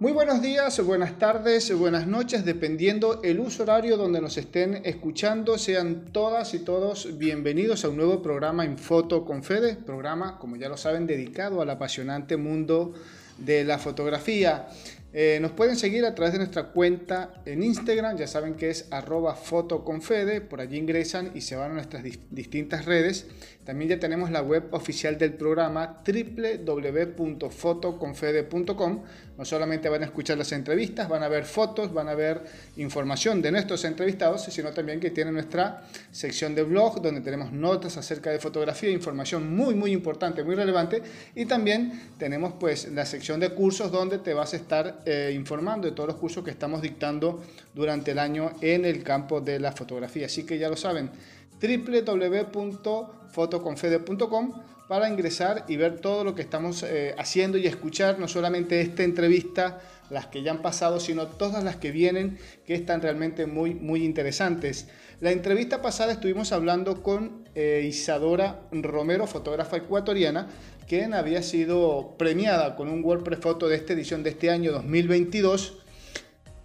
Muy buenos días, buenas tardes, buenas noches, dependiendo el uso horario donde nos estén escuchando. Sean todas y todos bienvenidos a un nuevo programa en Foto con Fede, programa, como ya lo saben, dedicado al apasionante mundo de la fotografía. Eh, nos pueden seguir a través de nuestra cuenta en Instagram, ya saben que es arroba fotoconfede, por allí ingresan y se van a nuestras distintas redes. También ya tenemos la web oficial del programa www.fotoconfede.com. No solamente van a escuchar las entrevistas, van a ver fotos, van a ver información de nuestros entrevistados, sino también que tiene nuestra sección de blog donde tenemos notas acerca de fotografía, información muy muy importante, muy relevante y también tenemos pues la sección de cursos donde te vas a estar eh, informando de todos los cursos que estamos dictando durante el año en el campo de la fotografía. Así que ya lo saben, www.fotoconfede.com para ingresar y ver todo lo que estamos eh, haciendo y escuchar no solamente esta entrevista, las que ya han pasado, sino todas las que vienen que están realmente muy, muy interesantes. La entrevista pasada estuvimos hablando con eh, Isadora Romero, fotógrafa ecuatoriana, quien había sido premiada con un WordPress Photo de esta edición de este año 2022.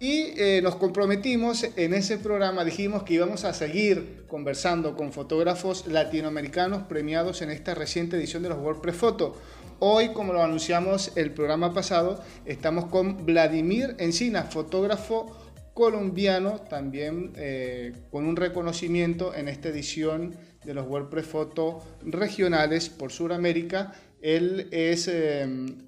Y eh, nos comprometimos en ese programa, dijimos que íbamos a seguir conversando con fotógrafos latinoamericanos premiados en esta reciente edición de los WordPress Photo. Hoy, como lo anunciamos el programa pasado, estamos con Vladimir Encina, fotógrafo colombiano, también eh, con un reconocimiento en esta edición de los WordPress Photo regionales por Sudamérica él es em,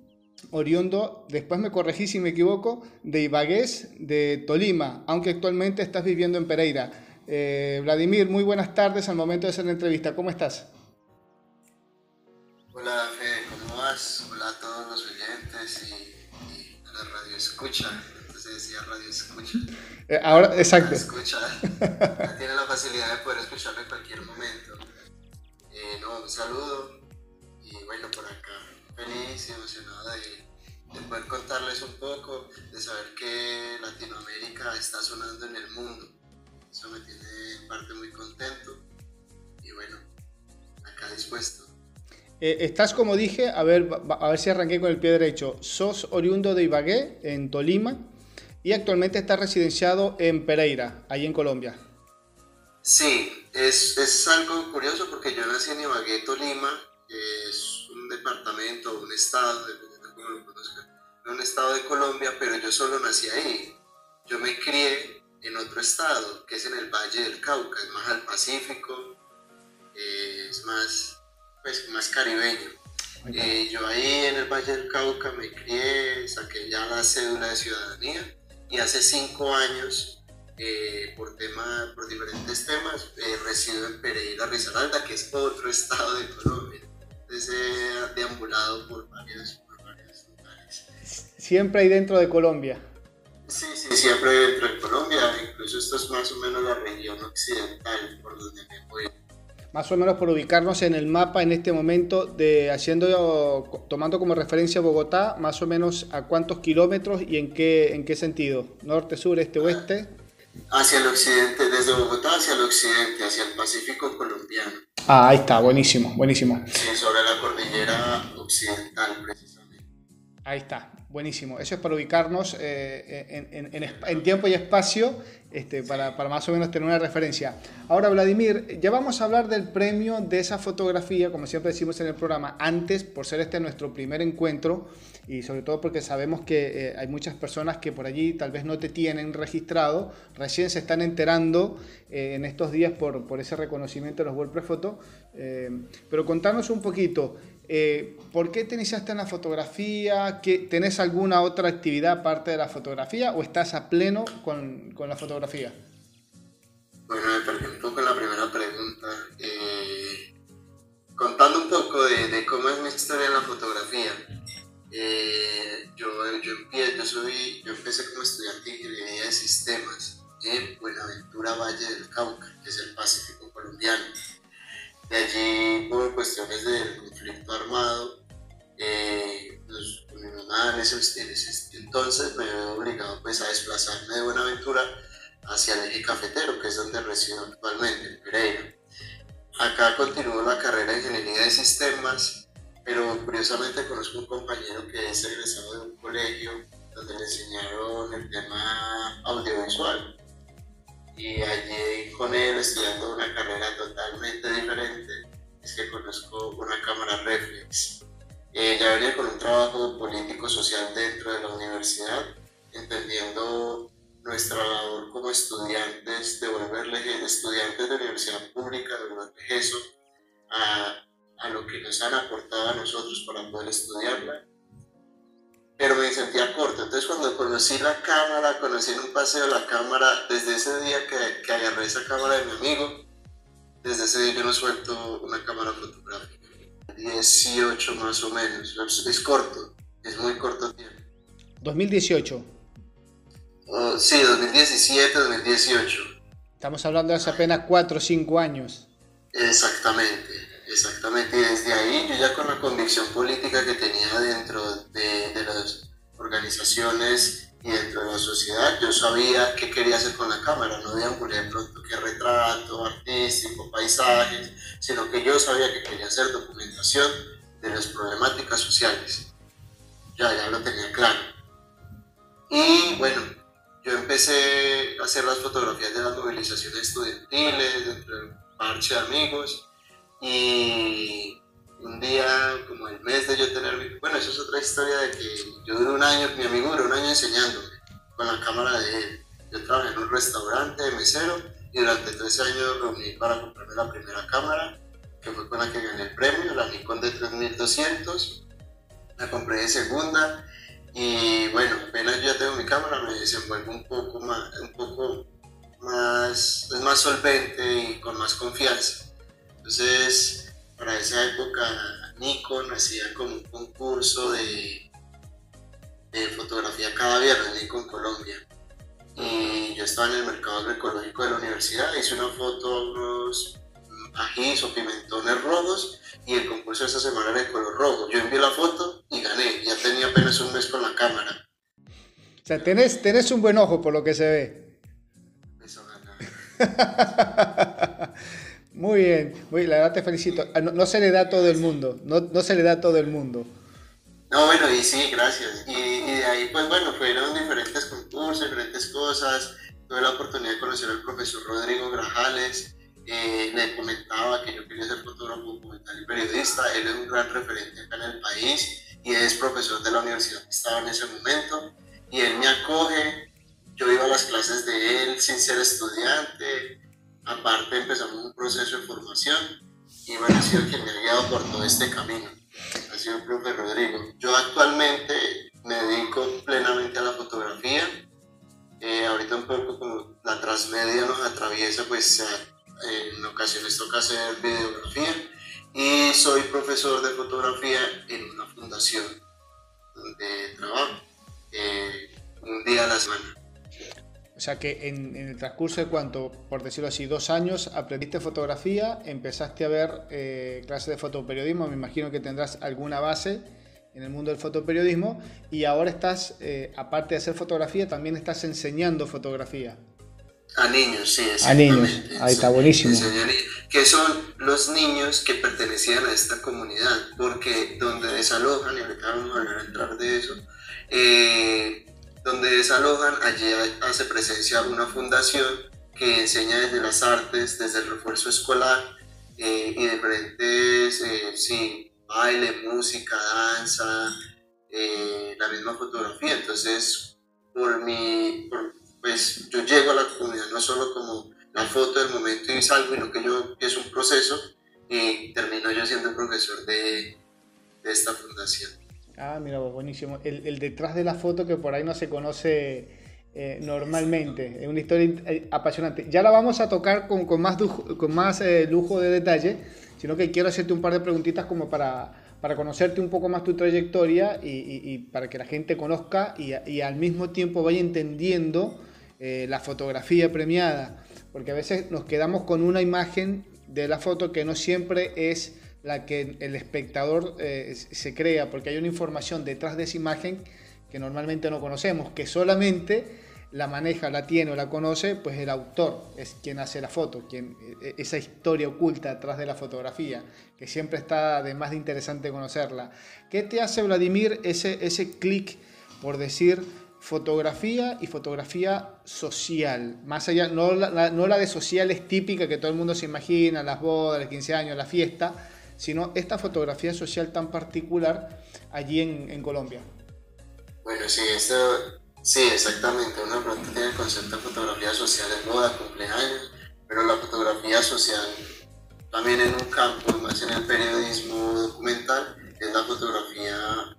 oriundo, después me corregí si me equivoco, de Ibagués, de Tolima, aunque actualmente estás viviendo en Pereira. Eh, Vladimir, muy buenas tardes al momento de hacer la entrevista. ¿Cómo estás? Hola, Fede, ¿cómo vas? Hola a todos los oyentes y, a la radio escucha. Entonces decía radio escucha. Eh, ahora, exacto. escucha. Tiene la facilidad de poder escucharlo en cualquier momento. Eh, no, un saludo y bueno, por acá feliz y emocionado de, poder contarles un poco, de saber que Latinoamérica está sonando en el mundo. Eso me tiene en parte muy contento y bueno, acá dispuesto. Eh, estás, como dije, a ver, a ver si arranqué con el pie derecho. Sos oriundo de Ibagué, en Tolima, y actualmente estás residenciado en Pereira, ahí en Colombia. Sí, es, es algo curioso porque yo nací en Ibagué, Tolima, es un departamento, un estado, dependiendo de cómo lo conozcan, un estado de Colombia, pero yo solo nací ahí. Yo me crié en otro estado, que es en el Valle del Cauca, es más al Pacífico, eh, es más, pues, más caribeño. Eh, yo ahí en el Valle del Cauca me crié, saqué ya la cédula de ciudadanía y hace cinco años, eh, por, tema, por diferentes temas, resido en Pereira, Risaralda, que es otro estado de Colombia ese deambulado por varios, por varios lugares. Siempre hay dentro de Colombia. Sí, sí, siempre dentro de Colombia, incluso esto es más o menos la región occidental por donde me voy. Más o menos por ubicarnos en el mapa en este momento, de haciendo, tomando como referencia Bogotá, más o menos a cuántos kilómetros y en qué, en qué sentido, norte, sur, este, oeste. Hacia el occidente, desde Bogotá hacia el occidente, hacia el Pacífico colombiano. Ah, ahí está, buenísimo, buenísimo. Sí, sobre la cordillera occidental, precisamente. Ahí está, buenísimo. Eso es para ubicarnos eh, en, tiempo y espacio, este, para, para, más o menos tener una referencia. Ahora, Vladimir, ya vamos a hablar del premio de esa fotografía, como siempre decimos en el programa, antes, por ser este nuestro primer encuentro, y sobre todo porque sabemos que eh, hay muchas personas que por allí tal vez no te tienen registrado, recién se están enterando eh, en estos días por, por, ese reconocimiento de los WordPress Photo. Eh, pero contanos un poquito, ¿por qué te iniciaste en la fotografía? ¿Qué, ¿Tenés alguna otra actividad aparte de la fotografía o estás a pleno con, con la fotografía? Bueno, me perdí un poco la primera pregunta. contando un poco de, de cómo es mi historia en la fotografía. Eh, yo, yo, empecé, yo, yo empecé como estudiante de ingeniería de sistemas en Buenaventura Valle del Cauca, que es el Pacífico colombiano. De allí, por cuestiones del conflicto armado, eh, pues, mi mamá en ese, entonces me había obligado pues, a desplazarme de Buenaventura hacia el eje cafetero, que es donde resido actualmente, en Pereira. Acá continúo la carrera de ingeniería de sistemas pero curiosamente conozco un compañero que es egresado de un colegio donde le enseñaron el tema audiovisual. Y allí con él, estudiando una carrera totalmente diferente, es que conozco una cámara reflex. Ya venía con un trabajo político-social dentro de la universidad, entendiendo nuestra labor como estudiantes, devolverle estudiantes de universidad pública, devolverles eso a, a lo que nos han aportado a nosotros para poder estudiarla. Pero me sentía corto, entonces cuando conocí la cámara, conocí en un paseo la cámara, desde ese día que, que agarré esa cámara de mi amigo, desde ese día yo no suelto una cámara fotográfica. 18 más o menos, es corto, es muy corto tiempo. 2018. sí, 2017, 2018. Estamos hablando de hace apenas 4 o 5 años. Exactamente. Exactamente, y desde ahí yo ya con la convicción política que tenía dentro de, de, las organizaciones y dentro de la sociedad, yo sabía qué quería hacer con la cámara, no deambulé de pronto qué retrato artístico, paisajes, sino que yo sabía que quería hacer documentación de las problemáticas sociales. Ya, ya lo tenía claro. Y bueno, yo empecé a hacer las fotografías de las movilizaciones estudiantiles, dentro del parche de amigos, y un día, como el mes de yo tener mi... Bueno, eso es otra historia de que yo duré un año, mi amigo duró un año enseñándome con la cámara de él. Yo trabajé en un restaurante de mesero y durante 13 años reuní para comprarme la primera cámara, que fue con la que gané el premio, la Nikon de 3200. La compré de segunda y bueno, apenas yo ya tengo mi cámara, me desenvuelvo un poco más, un poco más, es más solvente y con más confianza. Entonces, para esa época, Nikon hacía como un concurso de, de fotografía cada viernes, Nikon Colombia. Y yo estaba en el mercado agroecológico de la universidad, hice una foto a unos ajís o pimentones rojos y el concurso de esa semana era de color rojo. Yo envié la foto y gané, ya tenía apenas un mes con la cámara. O sea, tenés, tenés un buen ojo por lo que se ve. Eso. Muy bien, muy, la verdad te felicito. Ah, no, se le da a todo el mundo, no, no, se le da a todo el mundo. No, bueno, y sí, gracias. Y, de ahí, pues bueno, fueron diferentes concursos, diferentes cosas. Tuve la oportunidad de conocer al profesor Rodrigo Grajales. Eh, le comentaba que yo quería ser fotógrafo documental y periodista. Él es un gran referente acá en el país y es profesor de la universidad que estaba en ese momento. Y él me acoge. Yo iba a las clases de él sin ser estudiante Aparte empezamos un proceso de formación y ha sido quien me ha guiado por todo este camino. Ha sido el profe Rodrigo. Yo actualmente me dedico plenamente a la fotografía. Eh, ahorita un poco como la transmedia nos atraviesa, pues en ocasiones toca hacer videografía y soy profesor de fotografía en una fundación donde trabajo eh, un día a la semana. O sea que en, el transcurso de cuánto, por decirlo así, dos años, aprendiste fotografía, empezaste a ver eh, clases de fotoperiodismo, me imagino que tendrás alguna base en el mundo del fotoperiodismo y ahora estás, eh, aparte de hacer fotografía, también estás enseñando fotografía. A niños, sí. A niños, ahí está buenísimo. Que son los niños que pertenecían a esta comunidad, porque donde desalojan, y ahorita vamos a entrar de eso, eh, donde desalojan, allí hace presencia una fundación que enseña desde las artes, desde el refuerzo escolar eh, y diferentes, eh, sí, baile, música, danza, eh, la misma fotografía. Entonces, por mi, pues yo llego a la comunidad no solo como la foto del momento y salgo, sino que yo es un proceso y termino yo siendo profesor de, de esta fundación. Ah, mira, buenísimo. El, detrás de la foto que por ahí no se conoce eh, normalmente. Es una historia eh, apasionante. Ya la vamos a tocar con, con más, lujo, con más eh, lujo de detalle, sino que quiero hacerte un par de preguntitas como para, para conocerte un poco más tu trayectoria y, para que la gente conozca y, y, al mismo tiempo vaya entendiendo la fotografía premiada. Porque a veces nos quedamos con una imagen de la foto que no siempre es la que el espectador eh, se crea, porque hay una información detrás de esa imagen que normalmente no conocemos, que solamente la maneja, la tiene o la conoce, pues el autor es quien hace la foto, quien, e, esa historia oculta detrás de la fotografía, que siempre está además de interesante conocerla. ¿Qué te hace, Vladimir, ese, ese clic por decir, fotografía y fotografía social, más allá, no la, no la de sociales típica que todo el mundo se imagina, las bodas, los 15 años, la fiesta, sino esta fotografía social tan particular allí en, en Colombia. Bueno, sí, esto, sí, exactamente. Uno pronto tiene el concepto de fotografía social en boda, cumpleaños, pero la fotografía social también en un campo, más en el periodismo documental, es la fotografía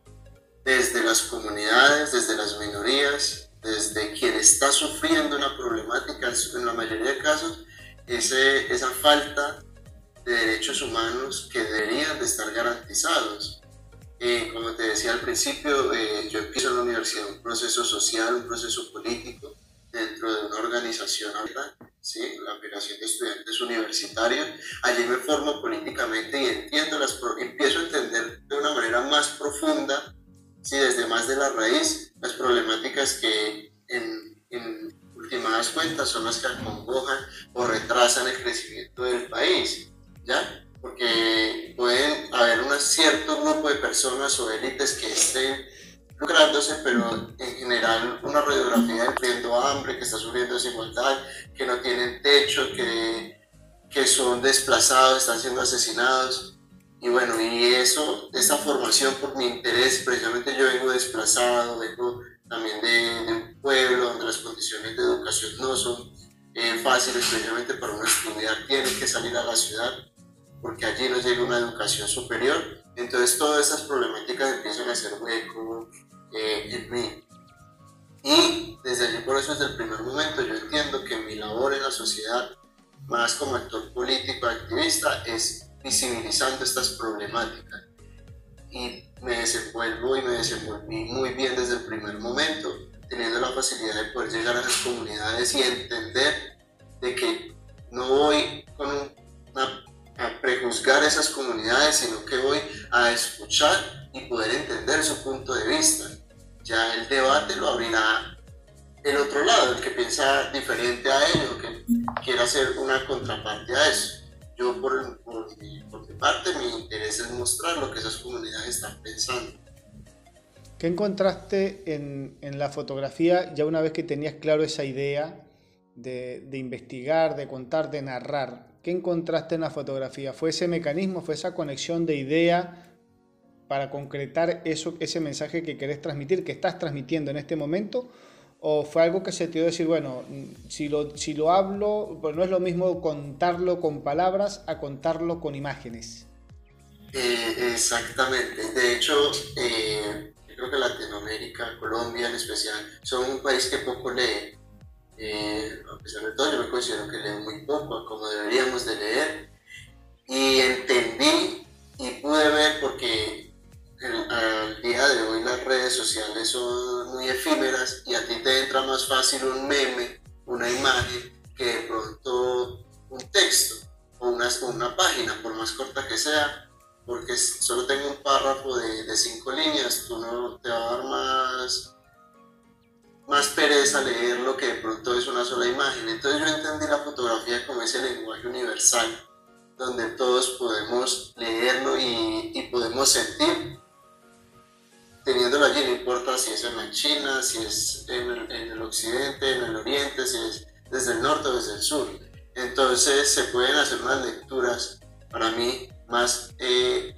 desde las comunidades, desde las minorías, desde quien está sufriendo una problemática, en la mayoría de casos, ese, esa falta de derechos humanos que deberían de estar garantizados. Eh, como te decía al principio, eh, yo empiezo en la universidad un proceso social, un proceso político dentro de una organización ¿sí? la Federación de Estudiantes Universitarios. Allí me formo políticamente y entiendo las, empiezo a entender de una manera más profunda sí, desde más de la raíz, las problemáticas que en, en últimas cuentas son las que acongojan o retrasan el crecimiento del país, ¿ya? Porque pueden haber un cierto grupo de personas o élites que estén lucrándose, pero en general una radiografía sufriendo hambre, que está sufriendo desigualdad, que no tienen techo, que, que son desplazados, están siendo asesinados, y bueno, y eso, esa formación por mi interés, precisamente yo vengo desplazado, vengo también de, un pueblo donde las condiciones de educación no son eh, fáciles, precisamente para uno estudiar tiene que salir a la ciudad, porque allí no llega una educación superior. Entonces todas esas problemáticas empiezan a hacer hueco eh, en mí. Y desde allí, por eso desde el primer momento, yo entiendo que mi labor en la sociedad, más como actor político, activista, es visibilizando estas problemáticas. Y me desenvuelvo y me desenvolví muy bien desde el primer momento, teniendo la facilidad de poder llegar a las comunidades y entender de que no voy con a prejuzgar esas comunidades, sino que voy a escuchar y poder entender su punto de vista. Ya el debate lo abrirá el otro lado, el que piensa diferente a ello, que quiera hacer una contraparte a eso yo por, por, mi, parte mi interés es mostrar lo que esas comunidades están pensando. ¿Qué encontraste en, en, la fotografía ya una vez que tenías claro esa idea de, de, investigar, de contar, de narrar? ¿Qué encontraste en la fotografía? ¿Fue ese mecanismo, fue esa conexión de idea para concretar eso, ese mensaje que querés transmitir, que estás transmitiendo en este momento? ¿O fue algo que se te dio decir, bueno, si lo, si lo hablo, pues no es lo mismo contarlo con palabras a contarlo con imágenes? Eh, exactamente. De hecho, eh, creo que Latinoamérica, Colombia en especial, son un país que poco lee. Eh, a pesar de todo, yo me considero que leo muy poco, como deberíamos de leer. Y entendí y pude ver porque al día de hoy las redes sociales son muy efímeras y a ti te entra más fácil un meme, una imagen, que de pronto un texto o una, una página, por más corta que sea, porque solo tengo un párrafo de, de cinco líneas, tú no te va a dar más, más pereza leer lo que de pronto es una sola imagen. Entonces yo entendí la fotografía como ese lenguaje universal, donde todos podemos leerlo y, y podemos sentir teniéndolo allí, no importa si es en la China, si es en el, occidente, en el oriente, si es desde el norte o desde el sur. Entonces se pueden hacer unas lecturas para mí más, eh,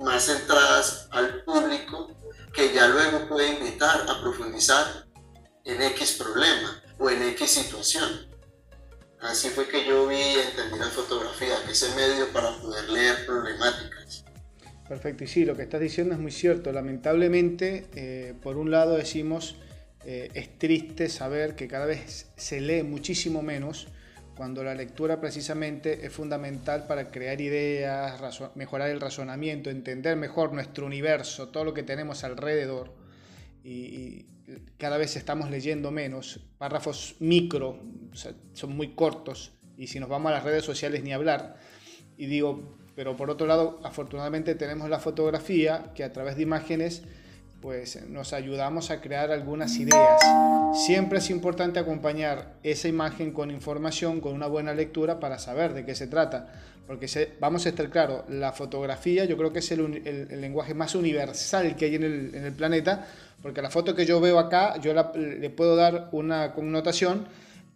más centradas al público que ya luego puede invitar a profundizar en X problema o en X situación. Así fue que yo vi y entendí la fotografía, que es medio para poder leer problemáticas. Perfecto, y sí, lo que estás diciendo es muy cierto. Lamentablemente, eh, por un lado decimos, eh, es triste saber que cada vez se lee muchísimo menos cuando la lectura precisamente es fundamental para crear ideas, mejorar el razonamiento, entender mejor nuestro universo, todo lo que tenemos alrededor. Y, cada vez estamos leyendo menos. Párrafos micro, son muy cortos, y si nos vamos a las redes sociales ni hablar. Y digo, pero por otro lado, afortunadamente tenemos la fotografía que a través de imágenes pues nos ayudamos a crear algunas ideas. Siempre es importante acompañar esa imagen con información, con una buena lectura para saber de qué se trata. porque vamos a estar claro, la fotografía yo creo que es el, lenguaje más universal que hay en el, planeta, porque la foto que yo veo acá, yo le puedo dar una connotación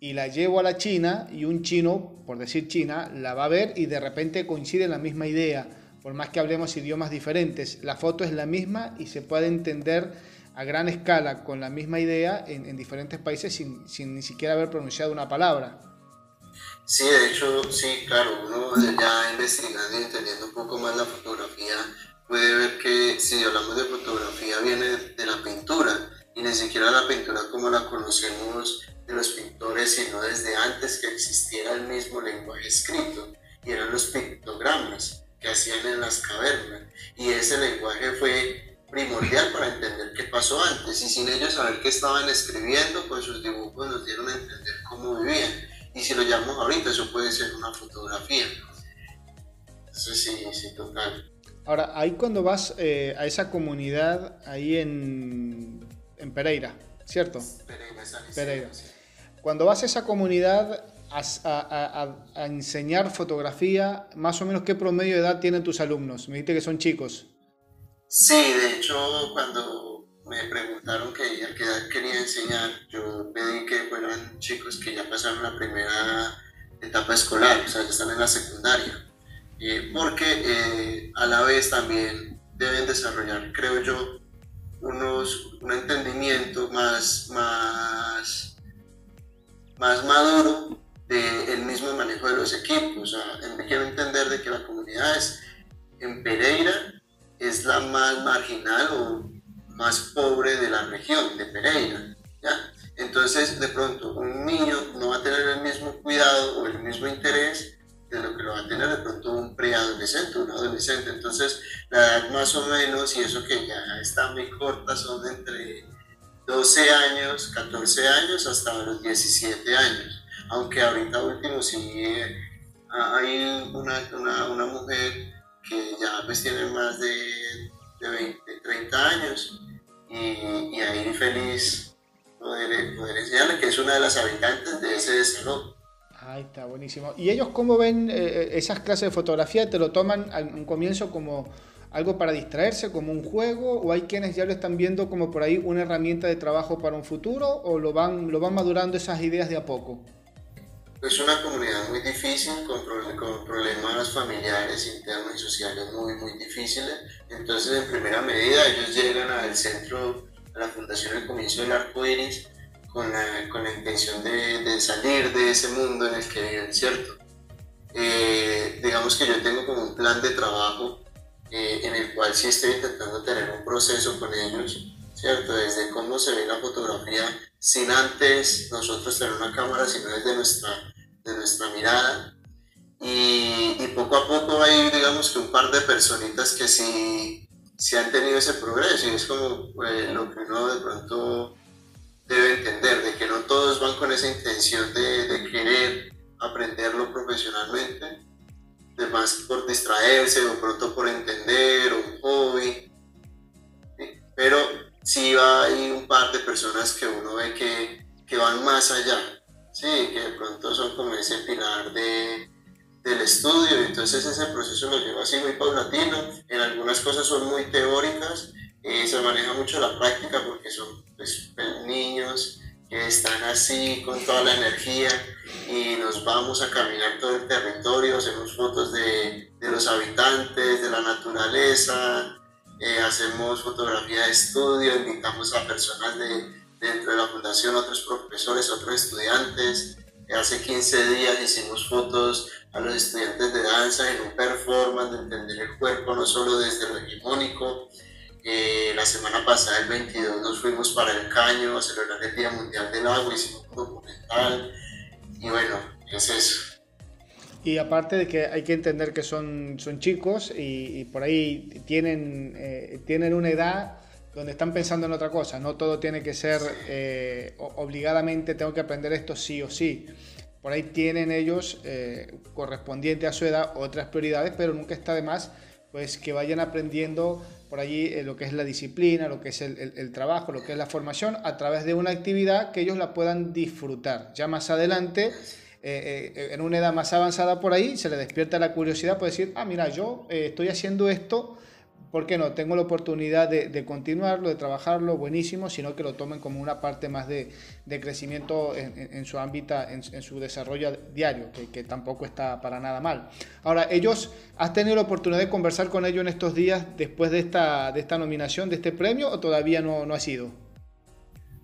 y la llevo a la China y un chino, por decir China, la va a ver y de repente coincide la misma idea, por más que hablemos idiomas diferentes, la foto es la misma y se puede entender a gran escala con la misma idea en, en diferentes países sin, sin ni siquiera haber pronunciado una palabra. Sí, de hecho, sí, claro, uno ya investigando y entendiendo un poco más la fotografía puede ver que si hablamos de fotografía viene de la pintura y ni siquiera la pintura como la conocemos de los pintores, sino desde antes que existiera el mismo lenguaje escrito y eran los pictogramas que hacían en las cavernas y ese lenguaje fue primordial para entender qué pasó antes y sin ellos saber qué estaban escribiendo, pues sus dibujos nos dieron a entender cómo vivían y si lo llamamos ahorita, eso puede ser una fotografía. Eso sí, sí, total. Ahora, ahí cuando vas eh, a esa comunidad ahí en, en Pereira, ¿cierto? Pereira, Pereira. Cuando vas a esa comunidad a, a, a, enseñar fotografía, más o menos qué promedio de edad tienen tus alumnos. Me dijiste que son chicos. Sí, de hecho, cuando me preguntaron qué edad quería enseñar, yo pedí que fueran chicos que ya pasaron la primera etapa escolar, o sea, ya están en la secundaria, eh, porque eh, a la vez también deben desarrollar, creo yo, unos, un entendimiento más, más, más maduro del mismo manejo de los equipos. Sea, quiero entender de que la comunidad es, en Pereira es la más marginal o más pobre de la región, de Pereira. ¿ya? Entonces, de pronto, un niño no va a tener el mismo cuidado o el mismo interés de lo que lo va a tener de pronto un preadolescente, un adolescente. Entonces, la edad más o menos, y eso que ya está muy corta, son entre 12 años, 14 años hasta los 17 años. Aunque ahorita último sí eh, hay una, una, una mujer que ya pues tiene más de de 20, 30 años y, ahí feliz poder, poder enseñarle que es una de las habitantes de ese salón. Ahí está, buenísimo. ¿Y ellos cómo ven eh, eh, esas clases de fotografía? ¿Te lo toman al un comienzo como algo para distraerse, como un juego? ¿O hay quienes ya lo están viendo como por ahí una herramienta de trabajo para un futuro? ¿O lo van, lo van madurando esas ideas de a poco? Es una comunidad muy difícil, con, con, problemas familiares, internos y sociales muy, muy difíciles. Entonces, en primera medida, ellos llegan al centro, a la Fundación El Comienzo del Arco Iris, con la, con la intención de, de, salir de ese mundo en el que viven, ¿cierto? Eh, digamos que yo tengo como un plan de trabajo eh, en el cual sí estoy intentando tener un proceso con ellos, ¿cierto? Desde cómo se ve la fotografía sin antes nosotros tener una cámara, sino desde nuestra de nuestra mirada. Y, poco a poco hay, digamos que un par de personitas que sí, sí han tenido ese progreso y es como pues, lo que uno de pronto debe entender, de que no todos van con esa intención de, querer aprenderlo profesionalmente, de más por distraerse o pronto por entender o un hobby. Pero sí hay un par de personas que uno ve que, que van más allá Sí, que de pronto son como ese pilar de, del estudio, entonces ese proceso lo lleva así muy paulatino, en algunas cosas son muy teóricas, y se maneja mucho la práctica porque son pues, niños que están así con toda la energía y nos vamos a caminar todo el territorio, hacemos fotos de, de los habitantes, de la naturaleza, eh, hacemos fotografía de estudio, invitamos a personas de, dentro de la fundación, otros profesores, otros estudiantes. Hace 15 días hicimos fotos a los estudiantes de danza en un performance de entender el cuerpo, no solo desde lo hegemónico. Eh, la semana pasada, el 22, nos fuimos para el Caño a celebrar el Día Mundial del Agua, hicimos un documental. Y bueno, es eso. Y aparte de que hay que entender que son, son chicos y, por ahí tienen, eh, tienen una edad donde están pensando en otra cosa. No todo tiene que ser eh, obligadamente, tengo que aprender esto sí o sí. Por ahí tienen ellos, eh, correspondiente a su edad, otras prioridades, pero nunca está de más pues, que vayan aprendiendo por allí eh, lo que es la disciplina, lo que es el, el, trabajo, lo que es la formación, a través de una actividad que ellos la puedan disfrutar. Ya más adelante en una edad más avanzada por ahí, se le despierta la curiosidad, puede decir, ah, mira, yo estoy haciendo esto ¿por qué no? Tengo la oportunidad de, continuarlo, de trabajarlo, buenísimo, sino que lo tomen como una parte más de, crecimiento en, su ámbito, en, su desarrollo diario, que, tampoco está para nada mal. Ahora, ellos, ¿has tenido la oportunidad de conversar con ellos en estos días después de esta, nominación, de este premio, o todavía no, no ha sido?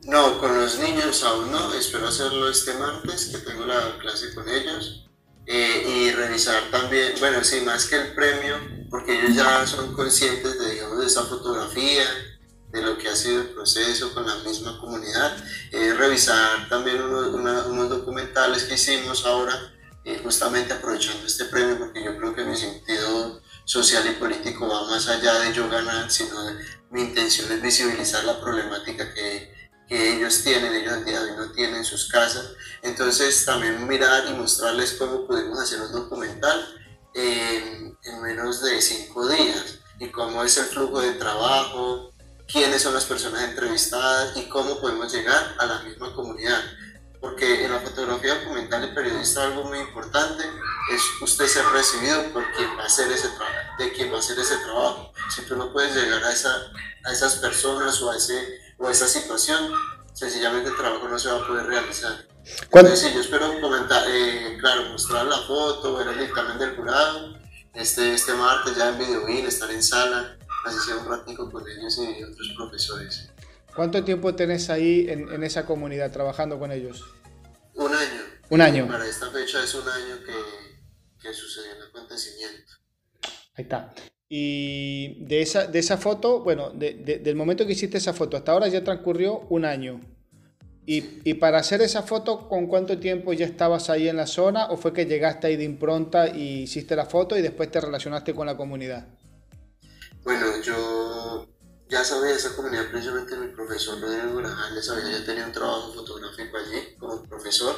No, con los niños aún no, espero hacerlo este martes, que tengo la clase con ellos. Eh, y revisar también, bueno, sí, más que el premio, porque ellos ya son conscientes de, digamos, de esa fotografía, de lo que ha sido el proceso con la misma comunidad, eh, revisar también unos, unos, documentales que hicimos ahora, eh, justamente aprovechando este premio, porque yo creo que mi sentido social y político va más allá de yo ganar, sino mi intención es visibilizar la problemática que, que ellos tienen, ellos al día de hoy no tienen en sus casas. Entonces también mirar y mostrarles cómo pudimos hacer un documental en, en menos de cinco días y cómo es el flujo de trabajo, quiénes son las personas entrevistadas y cómo podemos llegar a la misma comunidad. Porque en la fotografía documental y periodista algo muy importante es usted ser recibido por quien va a hacer ese trabajo, de quien va a hacer ese trabajo. Si tú no puedes llegar a, esa, a esas personas o a ese o esa situación, sencillamente el trabajo no se va a poder realizar. Entonces, sí, yo espero comentar, eh, claro, mostrar la foto, ver el dictamen del jurado, este, este martes ya en Videovil, estar en sala, sea un ratico con ellos y otros profesores. ¿Cuánto tiempo tenés ahí en, en esa comunidad trabajando con ellos? Un año. Un año. Para esta fecha es un año que, que sucedió el acontecimiento. Ahí está. Y de esa, de esa foto, bueno, de, del momento que hiciste esa foto hasta ahora ya transcurrió un año. Y, y, para hacer esa foto, ¿con cuánto tiempo ya estabas ahí en la zona? ¿O fue que llegaste ahí de impronta y hiciste la foto y después te relacionaste con la comunidad? Bueno, yo ya sabía esa comunidad, precisamente mi profesor Rodrigo Grajales sabía, ya tenía un trabajo fotográfico allí como profesor,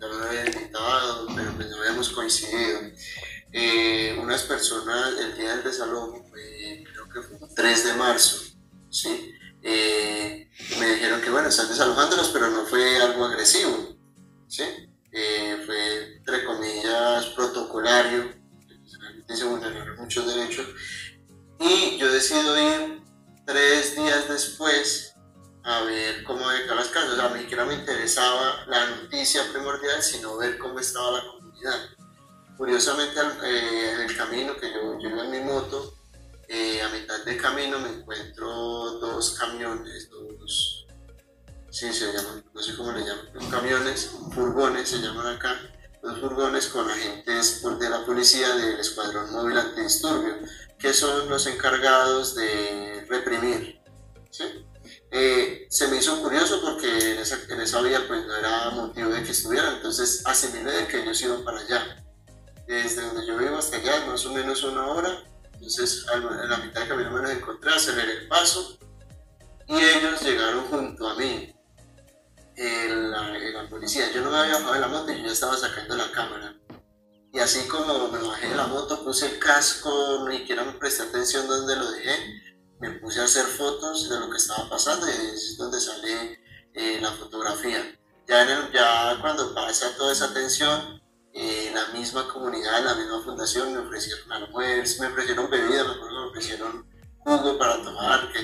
ya no me había invitado, pero pues no habíamos coincidido. Eh, unas personas, el día del desalojo, creo que fue el 3 de marzo, ¿sí? Eh, me dijeron que bueno, están desalojándolos, pero no fue algo agresivo, ¿sí? Eh, fue, entre comillas, protocolario, se vulneraron muchos derechos, y yo decido ir tres días después a ver cómo había las casas, o sea, ni siquiera me interesaba la noticia primordial, sino ver cómo estaba la comunidad. Curiosamente, eh, en el camino que yo, llevo en mi moto, eh, a mitad de camino me encuentro dos camiones, dos, sí, se llaman, no sé cómo le llaman, dos camiones, furgones se llaman acá, dos furgones con agentes de la policía del Escuadrón Móvil Antidisturbio, que son los encargados de reprimir. ¿sí? Eh, se me hizo curioso porque en esa, en esa vía pues no era motivo de que estuvieran, entonces asimilé de que ellos iban para allá desde donde yo vivo hasta allá, más o menos una hora. Entonces, en la mitad del camino me los encontré, aceleré el paso y ellos llegaron junto a mí, en la, policía. Yo no me había bajado de la moto y yo ya estaba sacando la cámara. Y así como me bajé de la moto, puse el casco, ni siquiera me presté atención donde lo dejé, me puse a hacer fotos de lo que estaba pasando y es donde sale eh, la fotografía. Ya, en el, ya cuando pasa toda esa tensión, eh, la misma comunidad, la misma fundación me ofrecieron almuerzo, me ofrecieron bebida, me ofrecieron jugo para tomar, que,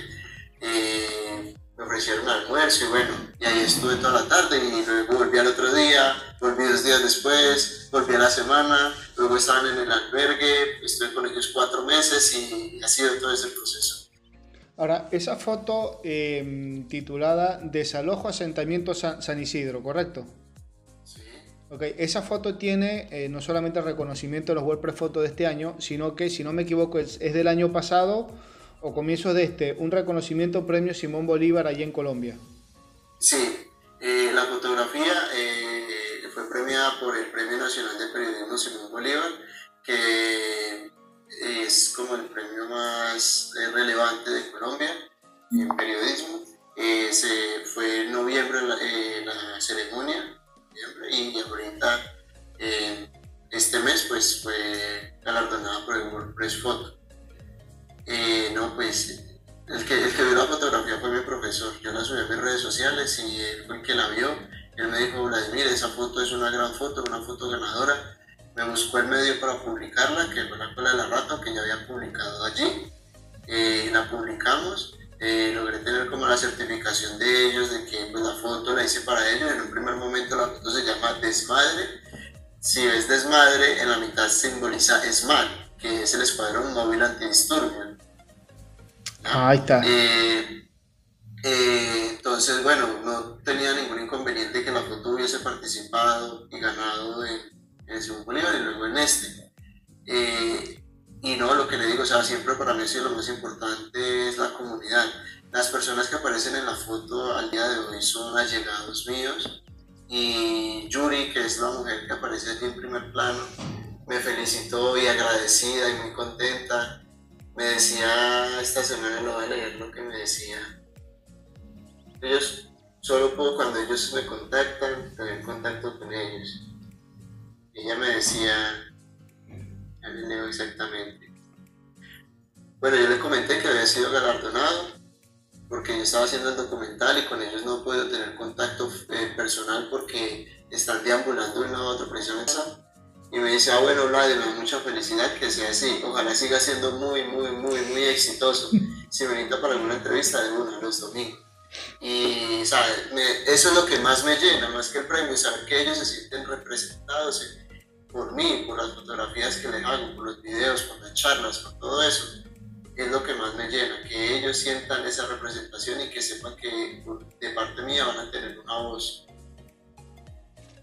eh, me ofrecieron almuerzo y bueno, y ahí estuve toda la tarde y luego volví al otro día, volví dos días después, volví a la semana, luego estaban en el albergue, estuve con ellos cuatro meses y ha sido todo ese proceso. Ahora, esa foto em, titulada Desalojo Asentamiento San Isidro, ¿correcto? Ok, esa foto tiene eh, no solamente el reconocimiento de los WordPress Photo de este año, sino que, si no me equivoco, es, del año pasado o comienzo de este, un reconocimiento premio Simón Bolívar allí en Colombia. Sí, eh, la fotografía eh, fue premiada por el Premio Nacional de Periodismo Simón Bolívar, que es como el premio más relevante de Colombia en periodismo. se fue en noviembre la ceremonia y ahorita eh, este mes pues fue galardonada por el WordPress Photo. Eh, no, pues el que, el que vio la fotografía fue mi profesor. Yo la subí a mis redes sociales y él fue el que la vio Él me dijo, Vladimir, esa foto es una gran foto, una foto ganadora. Me buscó el medio para publicarla, que fue la cola de la rata, que ya había publicado allí. Eh, la publicamos, eh, logré tener como la certificación de ellos, de que pues, la foto la hice para ellos. En un primer momento la foto se llama Desmadre. Si ves Desmadre, en la mitad simboliza ESMAD, que es el Escuadrón Móvil Antidisturbio. Ahí está. Eh, eh, entonces, bueno, no tenía ningún inconveniente que la foto hubiese participado y ganado en, en el segundo Bolívar y luego en este. Eh, y no, lo que le digo, o sea, siempre para mí lo más importante es la comunidad. Las personas que aparecen en la foto al día de hoy son allegados míos. Y Yuri, que es la mujer que aparece aquí en primer plano, me felicitó y agradecida y muy contenta. Me decía, esta semana lo voy a leer lo que me decía ellos, solo puedo cuando ellos me contactan, tener contacto con ellos. Ella me decía, exactamente. Bueno, yo le comenté que había sido galardonado porque yo estaba haciendo el documental y con ellos no puedo tener contacto eh, personal porque están deambulando de uno a otro precisamente. Y me dice, ah, bueno, Vlad, me da mucha felicidad que sea así. Ojalá siga siendo muy, muy, muy, muy exitoso. Si me invita para alguna entrevista, de uno los domingos. Y eso es lo que más me llena, más que el premio, saber que ellos se sienten representados por mí, por las fotografías que les hago, por los videos, por las charlas, por todo eso. Es lo que más me llena, que ellos sientan esa representación y que sepan que de parte mía van a tener una voz.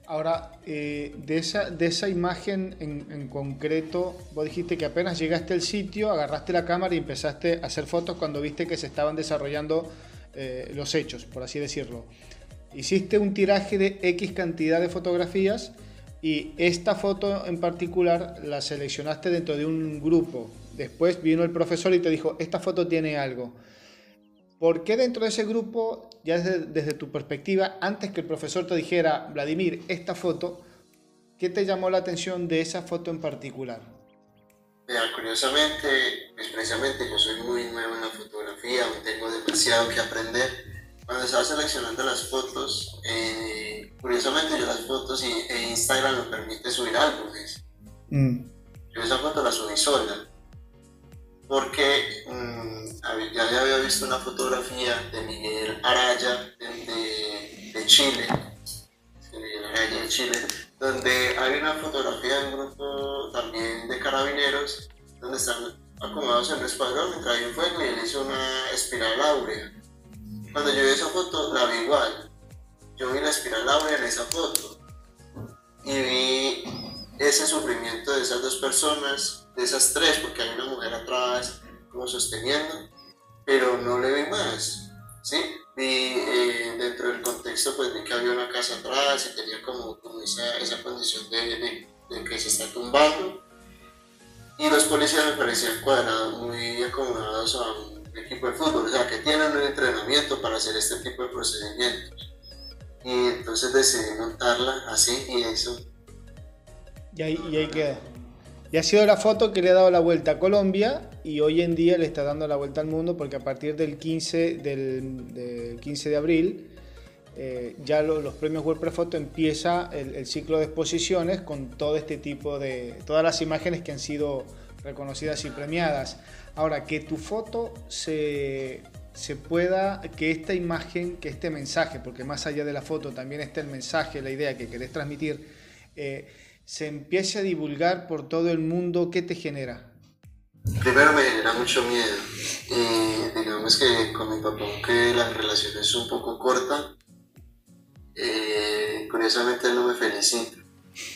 Ahora, eh, de, esa, de esa imagen en, en, concreto, vos dijiste que apenas llegaste al sitio, agarraste la cámara y empezaste a hacer fotos cuando viste que se estaban desarrollando eh, los hechos, por así decirlo. Hiciste un tiraje de X cantidad de fotografías y esta foto en particular la seleccionaste dentro de un grupo. Después vino el profesor y te dijo, esta foto tiene algo. ¿Por qué dentro de ese grupo, ya desde, tu perspectiva, antes que el profesor te dijera, Vladimir, esta foto, ¿qué te llamó la atención de esa foto en particular? curiosamente, pues precisamente yo soy muy nuevo en la fotografía, tengo demasiado que aprender. Cuando estaba seleccionando las fotos, eh, curiosamente yo las fotos y, e Instagram me permite subir álbumes. Mm. Yo esa foto la subí sola, porque mm, ya había visto una fotografía de Miguel Araya de, de Chile, Miguel Araya de Chile, donde hay una fotografía de un grupo también de carabineros, donde están acomodados en el escuadrón hay un fuego y él hizo una espiral áurea. Cuando yo vi esa foto, la vi igual. Yo vi la espiral áurea en esa foto y vi ese sufrimiento de esas dos personas, de esas tres, porque hay una mujer atrás como sosteniendo, pero no le vi más. ¿sí? Vi eh, dentro del contexto, pues vi que había una casa atrás y tenía como, esa, esa, condición de, de, que se está tumbando. Y los policías me parecían cuadrados, muy acomodados a un equipo de fútbol, o sea, que tienen un entrenamiento para hacer este tipo de procedimientos. Y entonces decidí montarla así y eso. Y ahí, y ahí queda. Y ha sido la foto que le ha dado la vuelta a Colombia y hoy en día le está dando la vuelta al mundo porque a partir del 15, del, 15 de abril eh, ya los premios WordPress Photo empieza el, ciclo de exposiciones con todo este tipo de, todas las imágenes que han sido reconocidas y premiadas. Ahora, que tu foto se, se pueda, que esta imagen, que este mensaje, porque más allá de la foto también está el mensaje, la idea que querés transmitir, eh, se empiece a divulgar por todo el mundo, ¿qué te genera? Primero me genera mucho miedo. Digamos que con mi papá, aunque la relación es un poco corta, eh, curiosamente él no me felicita.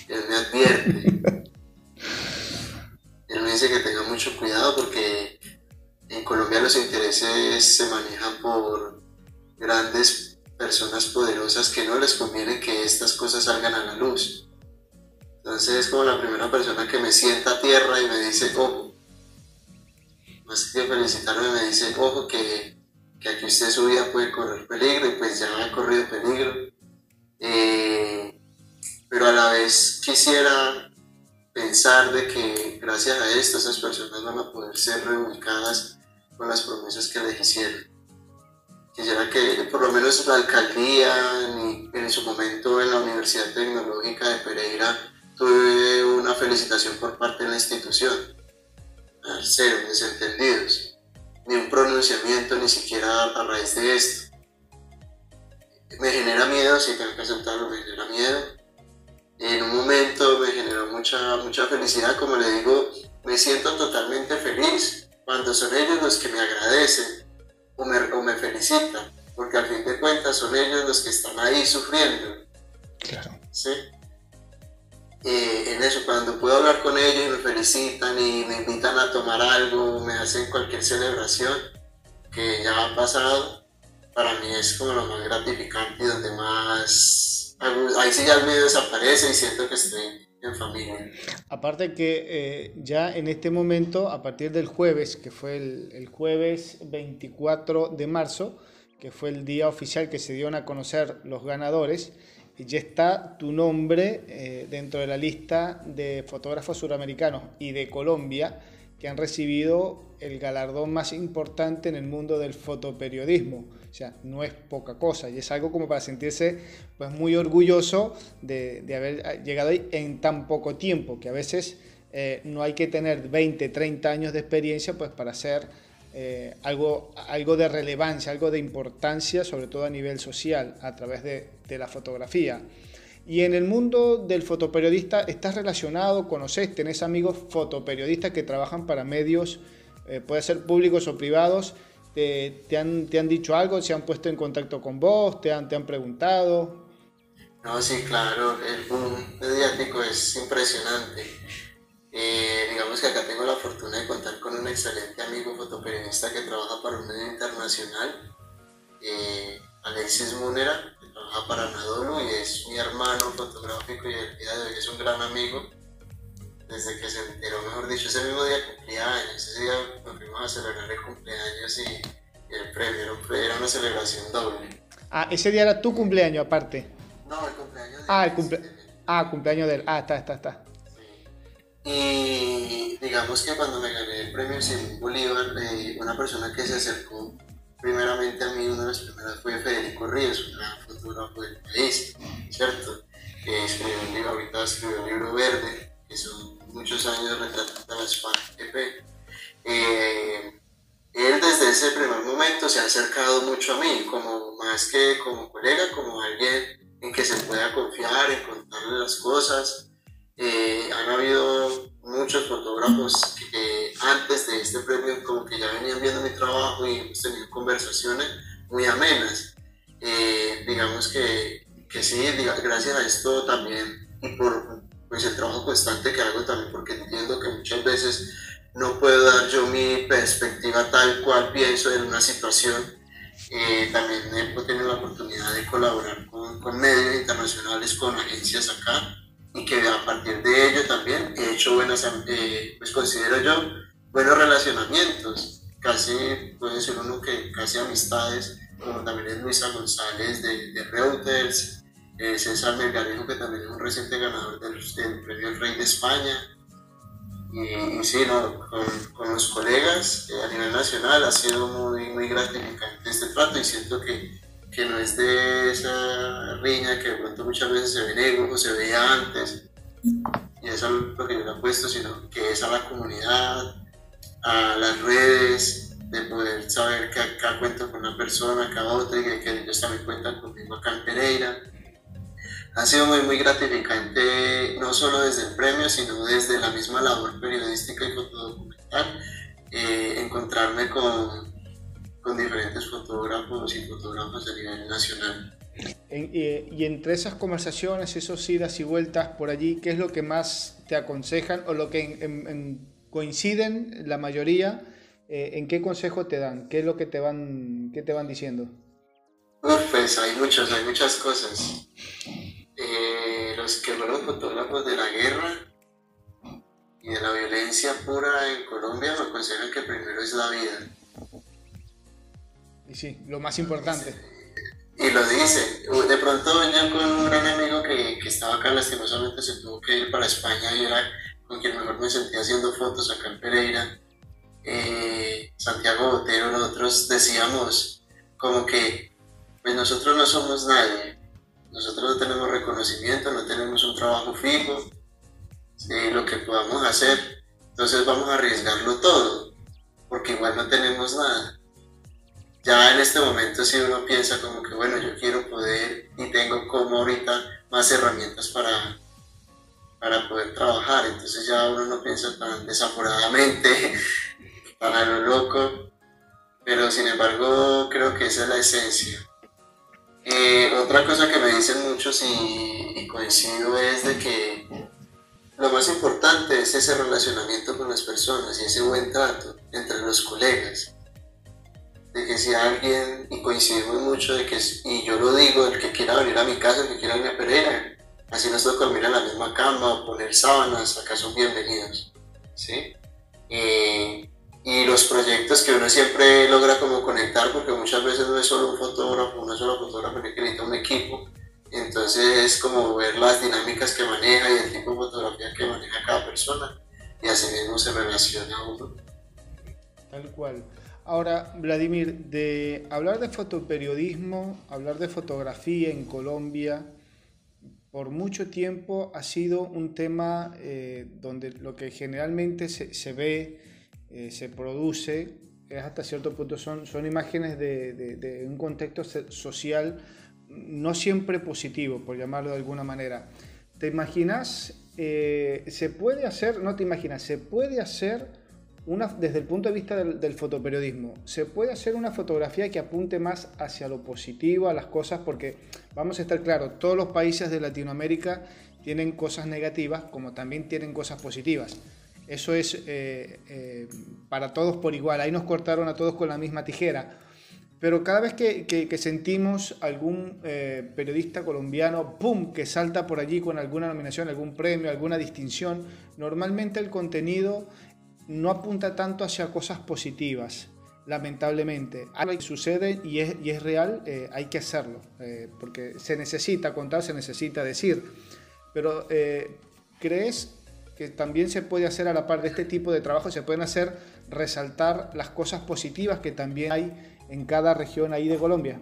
Él me advierte. él me dice que tenga mucho cuidado porque en Colombia los intereses se manejan por grandes personas poderosas que no les conviene que estas cosas salgan a la luz. Entonces es como la primera persona que me sienta a tierra y me dice, ojo, más que felicitarme me dice, ojo, que, que aquí usted su vida puede correr peligro y pues ya ha corrido peligro. Eh, pero a la vez quisiera pensar de que gracias a esto esas personas van a poder ser reubicadas con las promesas que les hicieron. quisiera que por lo menos la alcaldía, en su momento en la Universidad Tecnológica de Pereira, tuve una felicitación por parte de la institución. Al cero, desentendidos. Ni un pronunciamiento, ni siquiera a raíz de esto. Me genera miedo, si tengo que aceptarlo, me genera miedo. En un momento me generó mucha, mucha felicidad, como le digo, me siento totalmente feliz cuando son ellos los que me agradecen o me, o me felicitan, porque al fin de cuentas son ellos los que están ahí sufriendo. Claro. ¿Sí? en eso, cuando puedo hablar con ellos y me felicitan y me invitan a tomar algo, me hacen cualquier celebración que ya ha pasado, para mí es como lo más gratificante y donde más... Ahí sí ya el miedo desaparece y siento que estoy en familia. Aparte que eh, ya en este momento, a partir del jueves, que fue el, jueves 24 de marzo, que fue el día oficial que se dieron a conocer los ganadores, ya está tu nombre eh, dentro de la lista de fotógrafos suramericanos y de Colombia que han recibido el galardón más importante en el mundo del fotoperiodismo. O sea, no es poca cosa y es algo como para sentirse pues, muy orgulloso de, de haber llegado ahí en tan poco tiempo, que a veces eh, no hay que tener 20, 30 años de experiencia pues, para ser eh, algo, algo de relevancia, algo de importancia, sobre todo a nivel social, a través de, de la fotografía. Y en el mundo del fotoperiodista, ¿estás relacionado, conoces, tenés amigos fotoperiodistas que trabajan para medios, eh, puede ser públicos o privados? ¿Te, te, han, ¿Te, han, dicho algo? ¿Se han puesto en contacto con vos? ¿Te han, te han preguntado? No, sí, claro, el boom mediático es impresionante. Eh, digamos que acá tengo la fortuna de contar con un excelente amigo fotoperiodista que trabaja para un medio internacional, eh, Alexis Munera, que trabaja para Anadolu y es mi hermano fotográfico y el día de hoy es un gran amigo. Desde que se enteró, mejor dicho, ese mismo día cumplía años, ese día nos fuimos a celebrar el cumpleaños y, el premio era una celebración doble. Ah, ese día era tu cumpleaños aparte. No, el cumpleaños de Ah, el cumple... ah, cumpleaños de él. Ah, está, está, está. Y digamos que cuando me gané el premio Simón Bolívar, eh, una persona que se acercó primeramente a mí, una de las primeras fue Federico Ríos, un gran fotógrafo del país, ¿cierto? Que escribió un libro, ahorita escribió un libro verde, que son muchos años retratando a la SPAN eh, él desde ese primer momento se ha acercado mucho a mí, como más que como colega, como alguien en que se pueda confiar, en contarle las cosas, eh, han habido muchos fotógrafos que antes de este premio como que ya venían viendo mi trabajo y hemos tenido conversaciones muy amenas. Eh, digamos que, que sí, gracias a esto también y por pues, el trabajo constante que hago también porque entiendo que muchas veces no puedo dar yo mi perspectiva tal cual pienso en una situación. Eh, también he tenido la oportunidad de colaborar con, con medios internacionales, con agencias acá y que a partir de ello también he hecho buenas, eh, pues considero yo, buenos relacionamientos, casi puede ser uno que casi amistades, como también es Luisa González de, de Reuters, eh, César Melgarejo que también es un reciente ganador del, premio El Rey de España, y, sí, no, con, con, los colegas eh, a nivel nacional ha sido muy, muy gratificante este trato y siento que que no es de esa riña que de pronto muchas veces se ve en o se veía antes, y eso es lo que yo le puesto, sino que es a la comunidad, a las redes, de poder saber que acá cuento con una persona, acá otra, y que ellos también cuentan conmigo acá en Pereira. Ha sido muy, muy gratificante, no solo desde el premio, sino desde la misma labor periodística y fotodocumental, eh, encontrarme con con diferentes fotógrafos y fotógrafos a nivel nacional. y entre esas conversaciones, esos idas y vueltas por allí, ¿qué es lo que más te aconsejan o lo que coinciden la mayoría? Eh, ¿En qué consejo te dan? ¿Qué es lo que te van, qué te van diciendo? pues hay muchos, hay muchas cosas. Eh, los que fueron fotógrafos de la guerra y de la violencia pura en Colombia me aconsejan que primero es la vida y sí, lo más importante. Y lo dice. De pronto yo con un gran amigo que, que estaba acá, lastimosamente se tuvo que ir para España y era con quien mejor me sentía haciendo fotos acá en Pereira. Eh, Santiago Botero, nosotros decíamos, como que pues nosotros no somos nadie, nosotros no tenemos reconocimiento, no tenemos un trabajo fijo, lo que podamos hacer, entonces vamos a arriesgarlo todo, porque igual no tenemos nada. Ya en este momento si uno piensa como que bueno, yo quiero poder y tengo como ahorita más herramientas para, para poder trabajar, entonces ya uno no piensa tan desaforadamente, tan a lo loco, pero sin embargo creo que esa es la esencia. Eh, otra cosa que me dicen muchos y, coincido es de que lo más importante es ese relacionamiento con las personas y ese buen trato entre los colegas. De que si alguien, y coincidimos mucho de que, y yo lo digo, el que quiera venir a mi casa, el que quiera venir a Pereira, así nos toca dormir en la misma cama o poner sábanas, acá son bienvenidos. ¿sí? Eh, y los proyectos que uno siempre logra como conectar, porque muchas veces no es solo un fotógrafo, una sola fotógrafo, que necesita un equipo, entonces es como ver las dinámicas que maneja y el tipo de fotografía que maneja cada persona, y así mismo se relaciona uno. Tal cual. Ahora, Vladimir, de hablar de fotoperiodismo, hablar de fotografía en Colombia, por mucho tiempo ha sido un tema eh, donde lo que generalmente se, se ve eh, se produce, hasta cierto punto, son, son imágenes de, un contexto social no siempre positivo, por llamarlo de alguna manera. ¿Te imaginas? Eh, se puede hacer, no te imaginas, se puede hacer una, desde el punto de vista del, del, fotoperiodismo, se puede hacer una fotografía que apunte más hacia lo positivo, a las cosas, porque vamos a estar claros, todos los países de Latinoamérica tienen cosas negativas como también tienen cosas positivas. Eso es eh, eh, para todos por igual. Ahí nos cortaron a todos con la misma tijera. Pero cada vez que, sentimos algún eh, periodista colombiano, ¡pum!, que salta por allí con alguna nominación, algún premio, alguna distinción, normalmente el contenido no apunta tanto hacia cosas positivas, lamentablemente. Algo sucede y es, y es real, hay que hacerlo, porque se necesita contar, se necesita decir. Pero, ¿crees que también se puede hacer a la par de este tipo de trabajo, se pueden hacer resaltar las cosas positivas que también hay en cada región ahí de Colombia.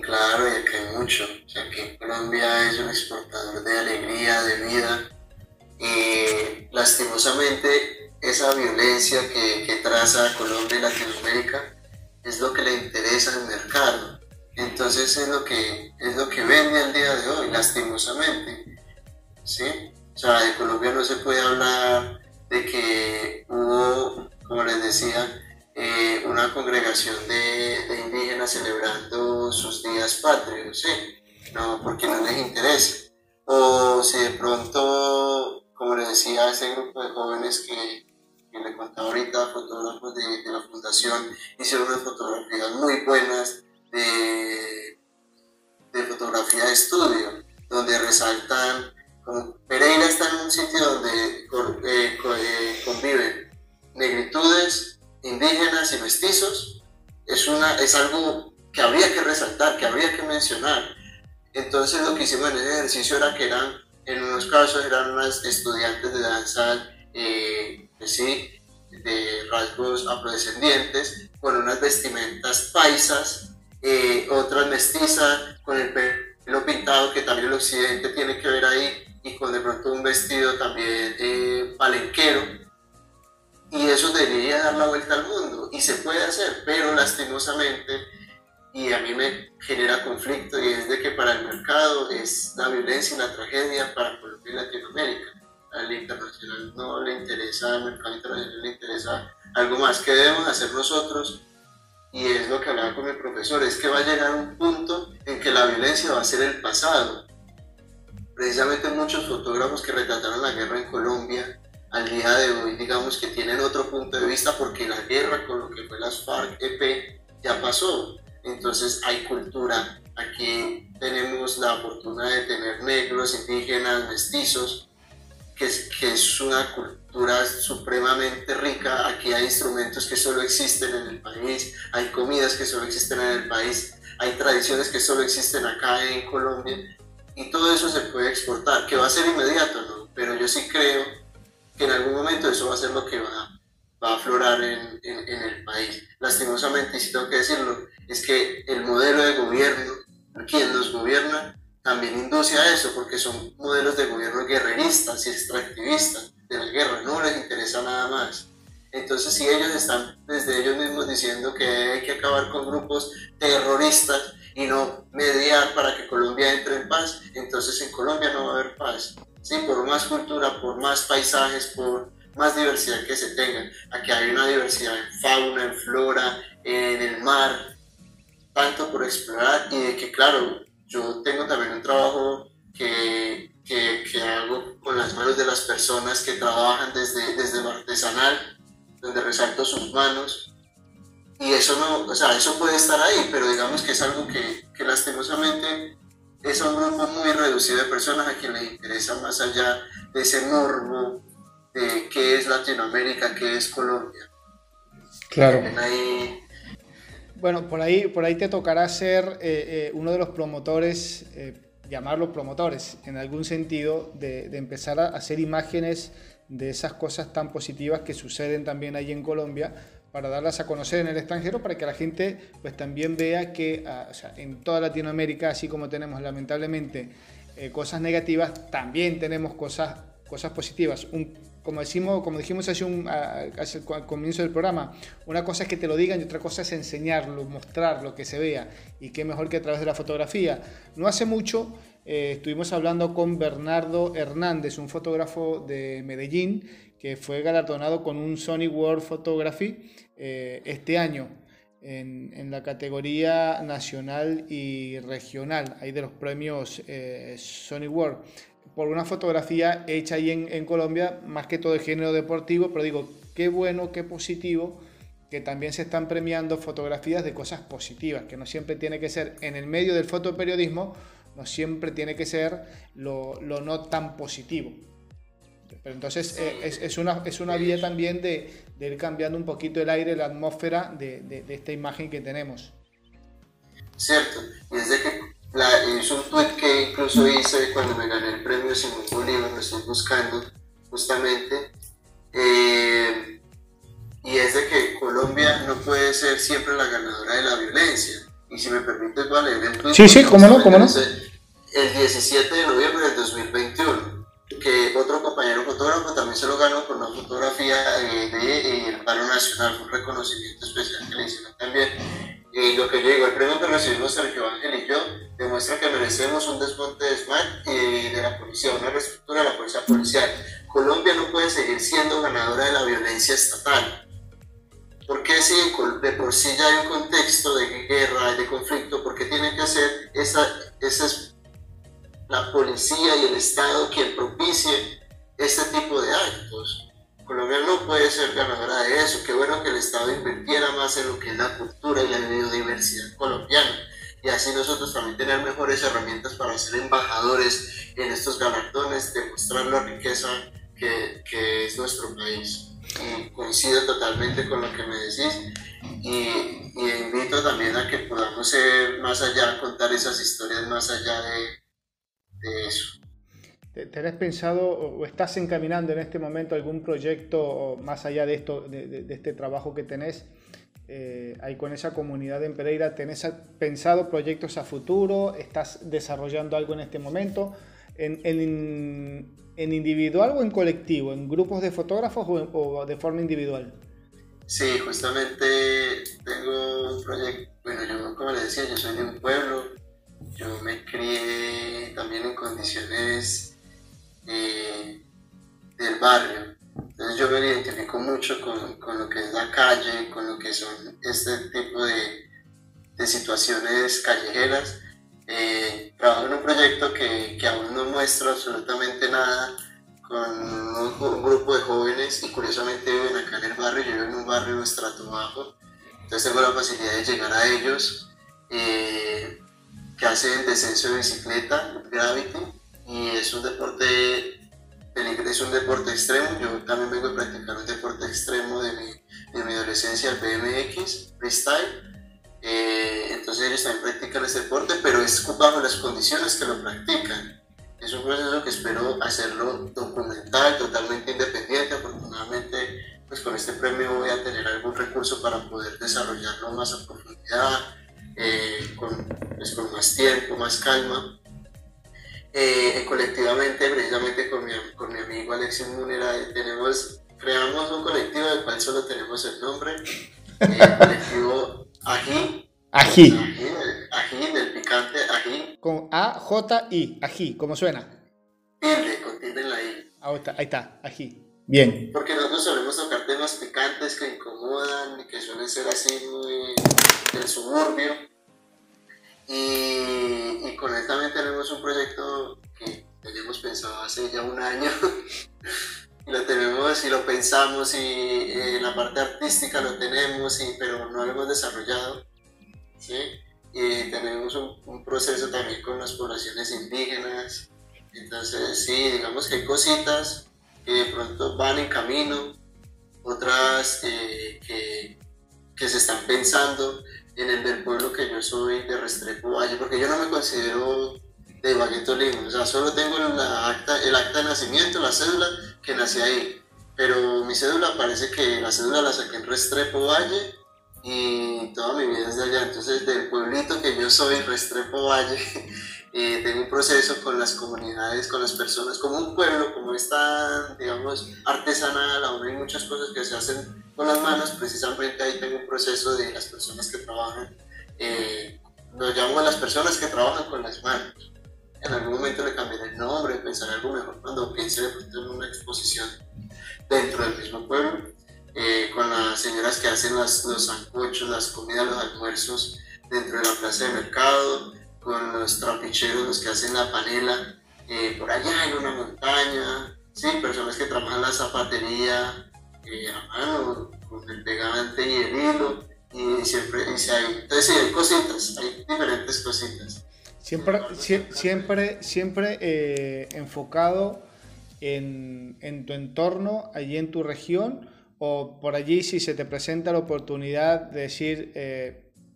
claro, y que hay mucho. O que Colombia es un exportador de alegría, de vida. Y lastimosamente esa violencia que, que traza Colombia y Latinoamérica es lo que le interesa al mercado. Entonces es lo que, es lo que vende al día de hoy, lastimosamente. ¿Sí? O sea, de Colombia no se puede hablar de que hubo, como les decía, eh, una congregación de, indígenas celebrando sus días patrios, ¿sí? No, porque no les interesa. O si de pronto, como les decía, ese grupo de jóvenes que, que le contaba ahorita, fotógrafos de, de, la fundación, hicieron unas fotografías muy buenas de, de fotografía de estudio, donde resaltan Pereira está en un sitio donde eh, eh, conviven negritudes, indígenas y mestizos. Es, una, es algo que habría que resaltar, que habría que mencionar. Entonces lo que hicimos en ese ejercicio era que eran, en unos casos eran unas estudiantes de danza, eh, pues de rasgos afrodescendientes, con unas vestimentas paisas, otras mestizas, con el pelo pintado, que también el occidente tiene que ver ahí, y con de pronto un vestido también eh, palenquero. Y eso debería dar la vuelta al mundo y se puede hacer, pero lastimosamente, y a mí me genera conflicto, y es de que para el mercado es la violencia y la tragedia para Colombia y Latinoamérica. Al internacional no le interesa, al mercado internacional le interesa algo más. que debemos hacer nosotros? Y es lo que hablaba con mi profesor, es que va a llegar un punto en que la violencia va a ser el pasado precisamente muchos fotógrafos que retrataron la guerra en Colombia al día de hoy, digamos que tienen otro punto de vista porque la guerra con lo que fue las FARC-EP ya pasó. Entonces hay cultura. Aquí tenemos la fortuna de tener negros, indígenas, mestizos, que es, que es una cultura supremamente rica. Aquí hay instrumentos que solo existen en el país, hay comidas que solo existen en el país, hay tradiciones que solo existen acá en Colombia y todo eso se puede exportar, que va a ser inmediato, ¿no? Pero yo sí creo que en algún momento eso va a ser lo que va, va a aflorar en, en, en el país. Lastimosamente, y si tengo que decirlo, es que el modelo de gobierno, quien nos gobierna, también induce a eso, porque son modelos de gobierno guerreristas y extractivistas de la guerra, no les interesa nada más. Entonces, si ellos están desde ellos mismos diciendo que hay que acabar con grupos terroristas y no mediar para que Colombia entre en paz, entonces en Colombia no va a haber paz. Sí, por más cultura, por más paisajes, por más diversidad que se tenga. Aquí hay una diversidad en fauna, en flora, en el mar, tanto por explorar y de que, claro, yo tengo también un trabajo que, que, que hago con las manos de las personas que trabajan desde, desde lo artesanal, donde resalto sus manos. Y eso no, o sea, eso puede estar ahí, pero digamos que es algo que, que lastimosamente es un grupo muy reducido de personas a quien les interesa más allá de ese morbo de qué es Latinoamérica, qué es Colombia. Claro. Bueno, por ahí, por ahí te tocará ser eh, eh, uno de los promotores, eh, llamarlos promotores, en algún sentido, de, de, empezar a hacer imágenes de esas cosas tan positivas que suceden también ahí en Colombia, para darlas a conocer en el extranjero, para que la gente pues también vea que ah, o sea, en toda Latinoamérica, así como tenemos lamentablemente cosas negativas, también tenemos cosas, cosas positivas. Un, como, decimos, como dijimos hace, un, hace al comienzo del programa, una cosa es que te lo digan y otra cosa es enseñarlo, mostrarlo, que se vea. Y qué mejor que a través de la fotografía. No hace mucho eh, estuvimos hablando con Bernardo Hernández, un fotógrafo de Medellín, que fue galardonado con un Sony World Photography eh, este año. En, en, la categoría nacional y regional, ahí de los premios eh, Sony World por una fotografía hecha ahí en, en, Colombia, más que todo de género deportivo, pero digo, qué bueno, qué positivo que también se están premiando fotografías de cosas positivas, que no siempre tiene que ser en el medio del fotoperiodismo, no siempre tiene que ser lo, lo no tan positivo. Pero entonces eh, es, es, una, es una vía también de, de, ir cambiando un poquito el aire, la atmósfera de, de, de esta imagen que tenemos. Cierto, desde que la, es un tweet que incluso hice cuando me gané el premio Simón Bolívar, lo estoy buscando justamente. Eh, y es de que Colombia no puede ser siempre la ganadora de la violencia. Y si me permites, leer el tweet. Sí, sí, cómo no, cómo no. El 17 de noviembre del 2021, que otro compañero fotógrafo también se lo ganó por una fotografía eh, del de, eh, paro nacional, un reconocimiento especial que le hicieron también y lo que llegó, el premio que recibimos Sergio Ángel y yo demuestra que merecemos un desmonte de SMAT y de la policía, una reestructura de la fuerza policial. Colombia no puede seguir siendo ganadora de la violencia estatal. Porque si de por sí ya hay un contexto de guerra, de conflicto, porque tiene que ser esa, esa es la policía y el Estado quien propicie este tipo de actos? Colombia no puede ser ganadora de eso. Qué bueno que el Estado invirtiera más en lo que es la cultura y la biodiversidad colombiana. Y así nosotros también tener mejores herramientas para ser embajadores en estos galardones, demostrar la riqueza que, que es nuestro país. Y coincido totalmente con lo que me decís y, y, invito también a que podamos ser más allá, contar esas historias más allá de, de eso. ¿Te, pensado o estás encaminando en este momento algún proyecto más allá de, esto, de, de este trabajo que tenés eh, ahí con esa comunidad en Pereira? ¿Tenés pensado proyectos a futuro? ¿Estás desarrollando algo en este momento? ¿En, en, en individual o en colectivo? ¿En grupos de fotógrafos o, o, de forma individual? Sí, justamente tengo un proyecto, bueno, yo como les decía, yo soy de un pueblo, yo me crié también en condiciones eh, del barrio. Entonces yo me identifico mucho con, con, lo que es la calle, con lo que son este tipo de, de situaciones callejeras. Eh, trabajo en un proyecto que, que, aún no muestro absolutamente nada con un, grupo de jóvenes y curiosamente viven acá en el barrio, yo vivo en un barrio estrato bajo, entonces tengo la facilidad de llegar a ellos eh, que hacen descenso de bicicleta, gravity, y es un deporte es un deporte extremo, yo también vengo a practicar un deporte extremo de mi, de mi adolescencia, el BMX, freestyle, eh, entonces ellos también practican ese deporte, pero es bajo las condiciones que lo practican. Es un proceso que espero hacerlo documental, totalmente independiente, afortunadamente pues con este premio voy a tener algún recurso para poder desarrollarlo más a profundidad, eh, con, pues, con, más tiempo, más calma. Eh, colectivamente, precisamente con mi, con mi amigo Alexis Munera, tenemos, creamos un colectivo del cual solo tenemos el nombre, el colectivo Ají. Ají. Ají, del picante, ají. Con A-J-I, ají, ¿cómo suena? Tilde, con tilde en la I. Ahí está, ahí está, ají. Bien. Porque nosotros solemos tocar temas picantes que incomodan y que suelen ser así muy del suburbio. Y, y con él también tenemos un proyecto que teníamos pensado hace ya un año. lo tenemos y lo pensamos y eh, la parte artística lo tenemos, y, pero no lo hemos desarrollado. ¿sí? Y tenemos un, un proceso también con las poblaciones indígenas. Entonces, sí, digamos que hay cositas que de pronto van en camino, otras eh, que, se están pensando en el del pueblo que yo soy de Restrepo Valle, porque yo no me considero de Valle Tolima, o sea, solo tengo la acta, el acta de nacimiento, la cédula, que nací ahí, pero mi cédula parece que la cédula la saqué en Restrepo Valle y toda mi vida es de allá, entonces del pueblito que yo soy, Restrepo Valle, eh, tengo un proceso con las comunidades, con las personas, como un pueblo, como está, digamos, artesanal, aún hay muchas cosas que se hacen con las manos, precisamente ahí tengo un proceso de las personas que trabajan, eh, lo llamo a las personas que trabajan con las manos. En algún momento le cambiaré el nombre, pensaré algo mejor cuando piense en una exposición dentro del mismo pueblo, eh, con las señoras que hacen las, los sancochos, las comidas, los almuerzos dentro de la plaza de mercado, con los trapicheros, que hacen la panela eh, por allá en una montaña, sí, personas que trabajan la zapatería eh, a mano, con el pegante y el hilo, y siempre, y hay, entonces sí, hay cositas, hay diferentes cositas. Siempre, siempre, siempre eh, enfocado en, en, tu entorno, allí en tu región, o por allí si se te presenta la oportunidad de decir,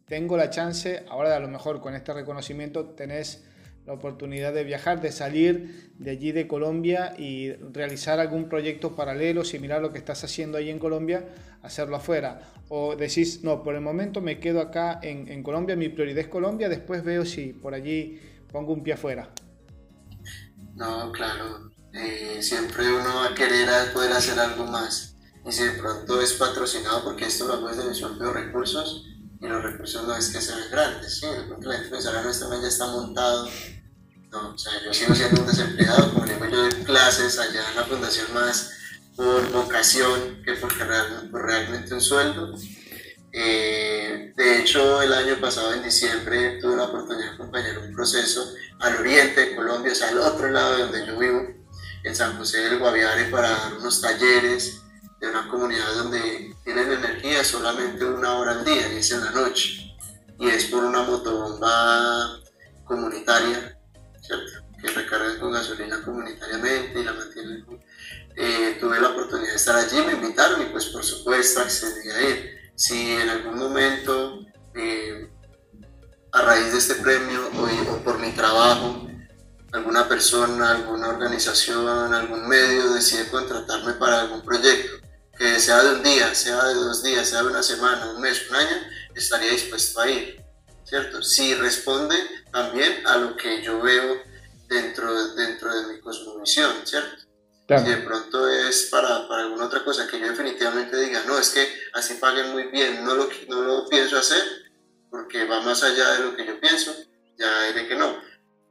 tengo la chance, ahora a lo mejor con este reconocimiento tenés la oportunidad de viajar, de salir de allí de Colombia y realizar algún proyecto paralelo, similar a lo que estás haciendo ahí en Colombia, hacerlo afuera. O decís, no, por el momento me quedo acá en, Colombia, mi prioridad es Colombia, después veo si por allí pongo un pie afuera. No, claro, eh, siempre uno va a querer poder hacer algo más. Y si de pronto es patrocinado, porque esto lo hago desde mis propios recursos, y los recursos no es que sean grandes, ¿sí? La pensará, no, este ya está montado. No, o sea, yo sigo siendo un desempleado, como digo yo, de clases allá en la fundación más por vocación que por, por realmente un sueldo. Eh, de hecho, el año pasado, en diciembre, tuve la oportunidad de acompañar un proceso al oriente de Colombia, o sea, al otro lado de donde yo vivo, en San José del Guaviare, para dar unos talleres de una comunidad donde tienen energía solamente una hora al día y es en la noche. Y es por una motobomba comunitaria, ¿cierto? Que recarga con gasolina comunitariamente y la mantiene. Eh, tuve la oportunidad de estar allí, me invitaron y pues por supuesto accedí a ir. Si en algún momento, eh, a raíz de este premio o por mi trabajo, alguna persona, alguna organización, algún medio decide contratarme para algún proyecto, que sea de un día, sea de dos días, sea de una semana, un mes, un año, estaría dispuesto a ir, ¿cierto? Si responde también a lo que yo veo dentro, dentro de mi cosmovisión, ¿cierto? Si de pronto es para, para, alguna otra cosa que yo definitivamente diga, no, es que así paguen muy bien, no lo, no lo pienso hacer, porque va más allá de lo que yo pienso, ya diré que no.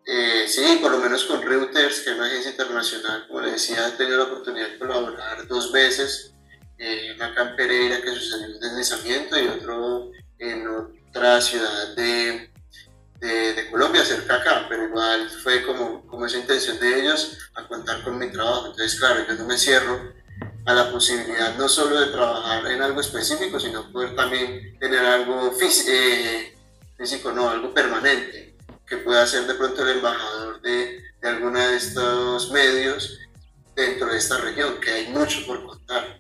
Eh, sí, por lo menos con Reuters, que es una agencia internacional, como le decía, he tenido la oportunidad de colaborar dos veces eh, acá en Pereira que sucedió un deslizamiento y otro en otra ciudad de, de, Colombia, cerca acá, pero igual fue como, como esa intención de ellos a contar con mi trabajo. Entonces, claro, yo no me cierro a la posibilidad no solo de trabajar en algo específico, sino poder también tener algo físico, eh, físico no, algo permanente, que pueda ser de pronto el embajador de, de alguno de estos medios dentro de esta región, que hay mucho por contar.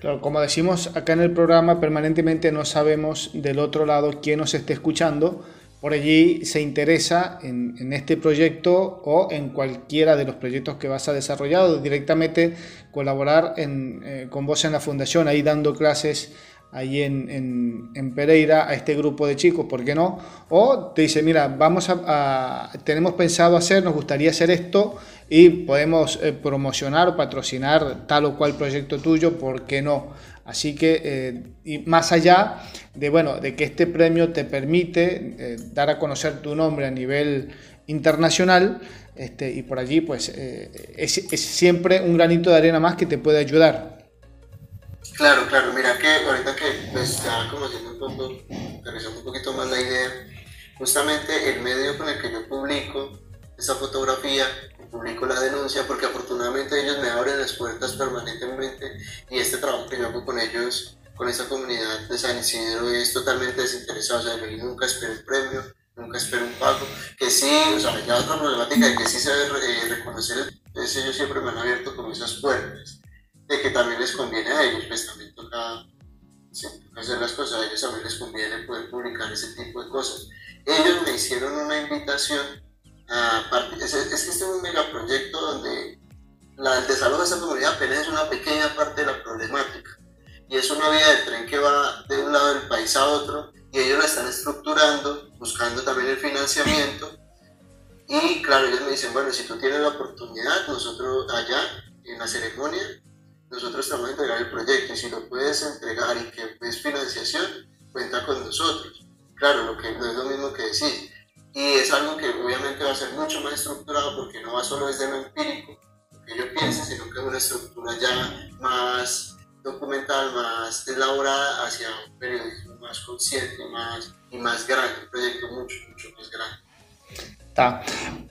Como decimos acá en el programa, permanentemente no sabemos del otro lado quién nos esté escuchando, por allí se interesa en, este proyecto o en cualquiera de los proyectos que vas a desarrollar directamente colaborar eh, con vos en la fundación, ahí dando clases ahí en, Pereira a este grupo de chicos, ¿por qué no? O te dice, mira, vamos a, tenemos pensado hacer, nos gustaría hacer esto y podemos eh, promocionar o patrocinar tal o cual proyecto tuyo, ¿por qué no? Así que, eh, más allá de, bueno, de que este premio te permite eh, dar a conocer tu nombre a nivel internacional, este, y por allí, pues, es, es siempre un granito de arena más que te puede ayudar. Claro, claro, mira que ahorita que me estaba como haciendo un poco, aterrizando un poquito más la idea, justamente el medio con el que yo publico esa fotografía, publico la denuncia, porque afortunadamente ellos me abren las puertas permanentemente y este trabajo que yo hago con ellos, con esa comunidad de San Isidro es totalmente desinteresado, o sea, yo nunca espero un premio, nunca espero un pago, que sí, o sea, ya otra problemática de que sí se debe eh, reconocer, es ellos siempre me han abierto como esas puertas de que también les conviene a ellos, pues también toca, hacer las cosas, a ellos también les conviene poder publicar ese tipo de cosas. Ellos me hicieron una invitación a es, que este es un megaproyecto donde la, el desarrollo de esa comunidad apenas es una pequeña parte de la problemática y es una vía de tren que va de un lado del país a otro y ellos la están estructurando, buscando también el financiamiento y claro, ellos me dicen, bueno, si tú tienes la oportunidad, nosotros allá en la ceremonia nosotros estamos a entregar el proyecto y si lo puedes entregar y que es financiación, cuenta con nosotros. Claro, lo que no es lo mismo que decir. Y es algo que obviamente va a ser mucho más estructurado porque no va solo desde lo empírico, lo que yo piense, sino que es una estructura ya más documental, más elaborada hacia un periodismo más consciente más, y más grande, un proyecto mucho, mucho más grande. Está.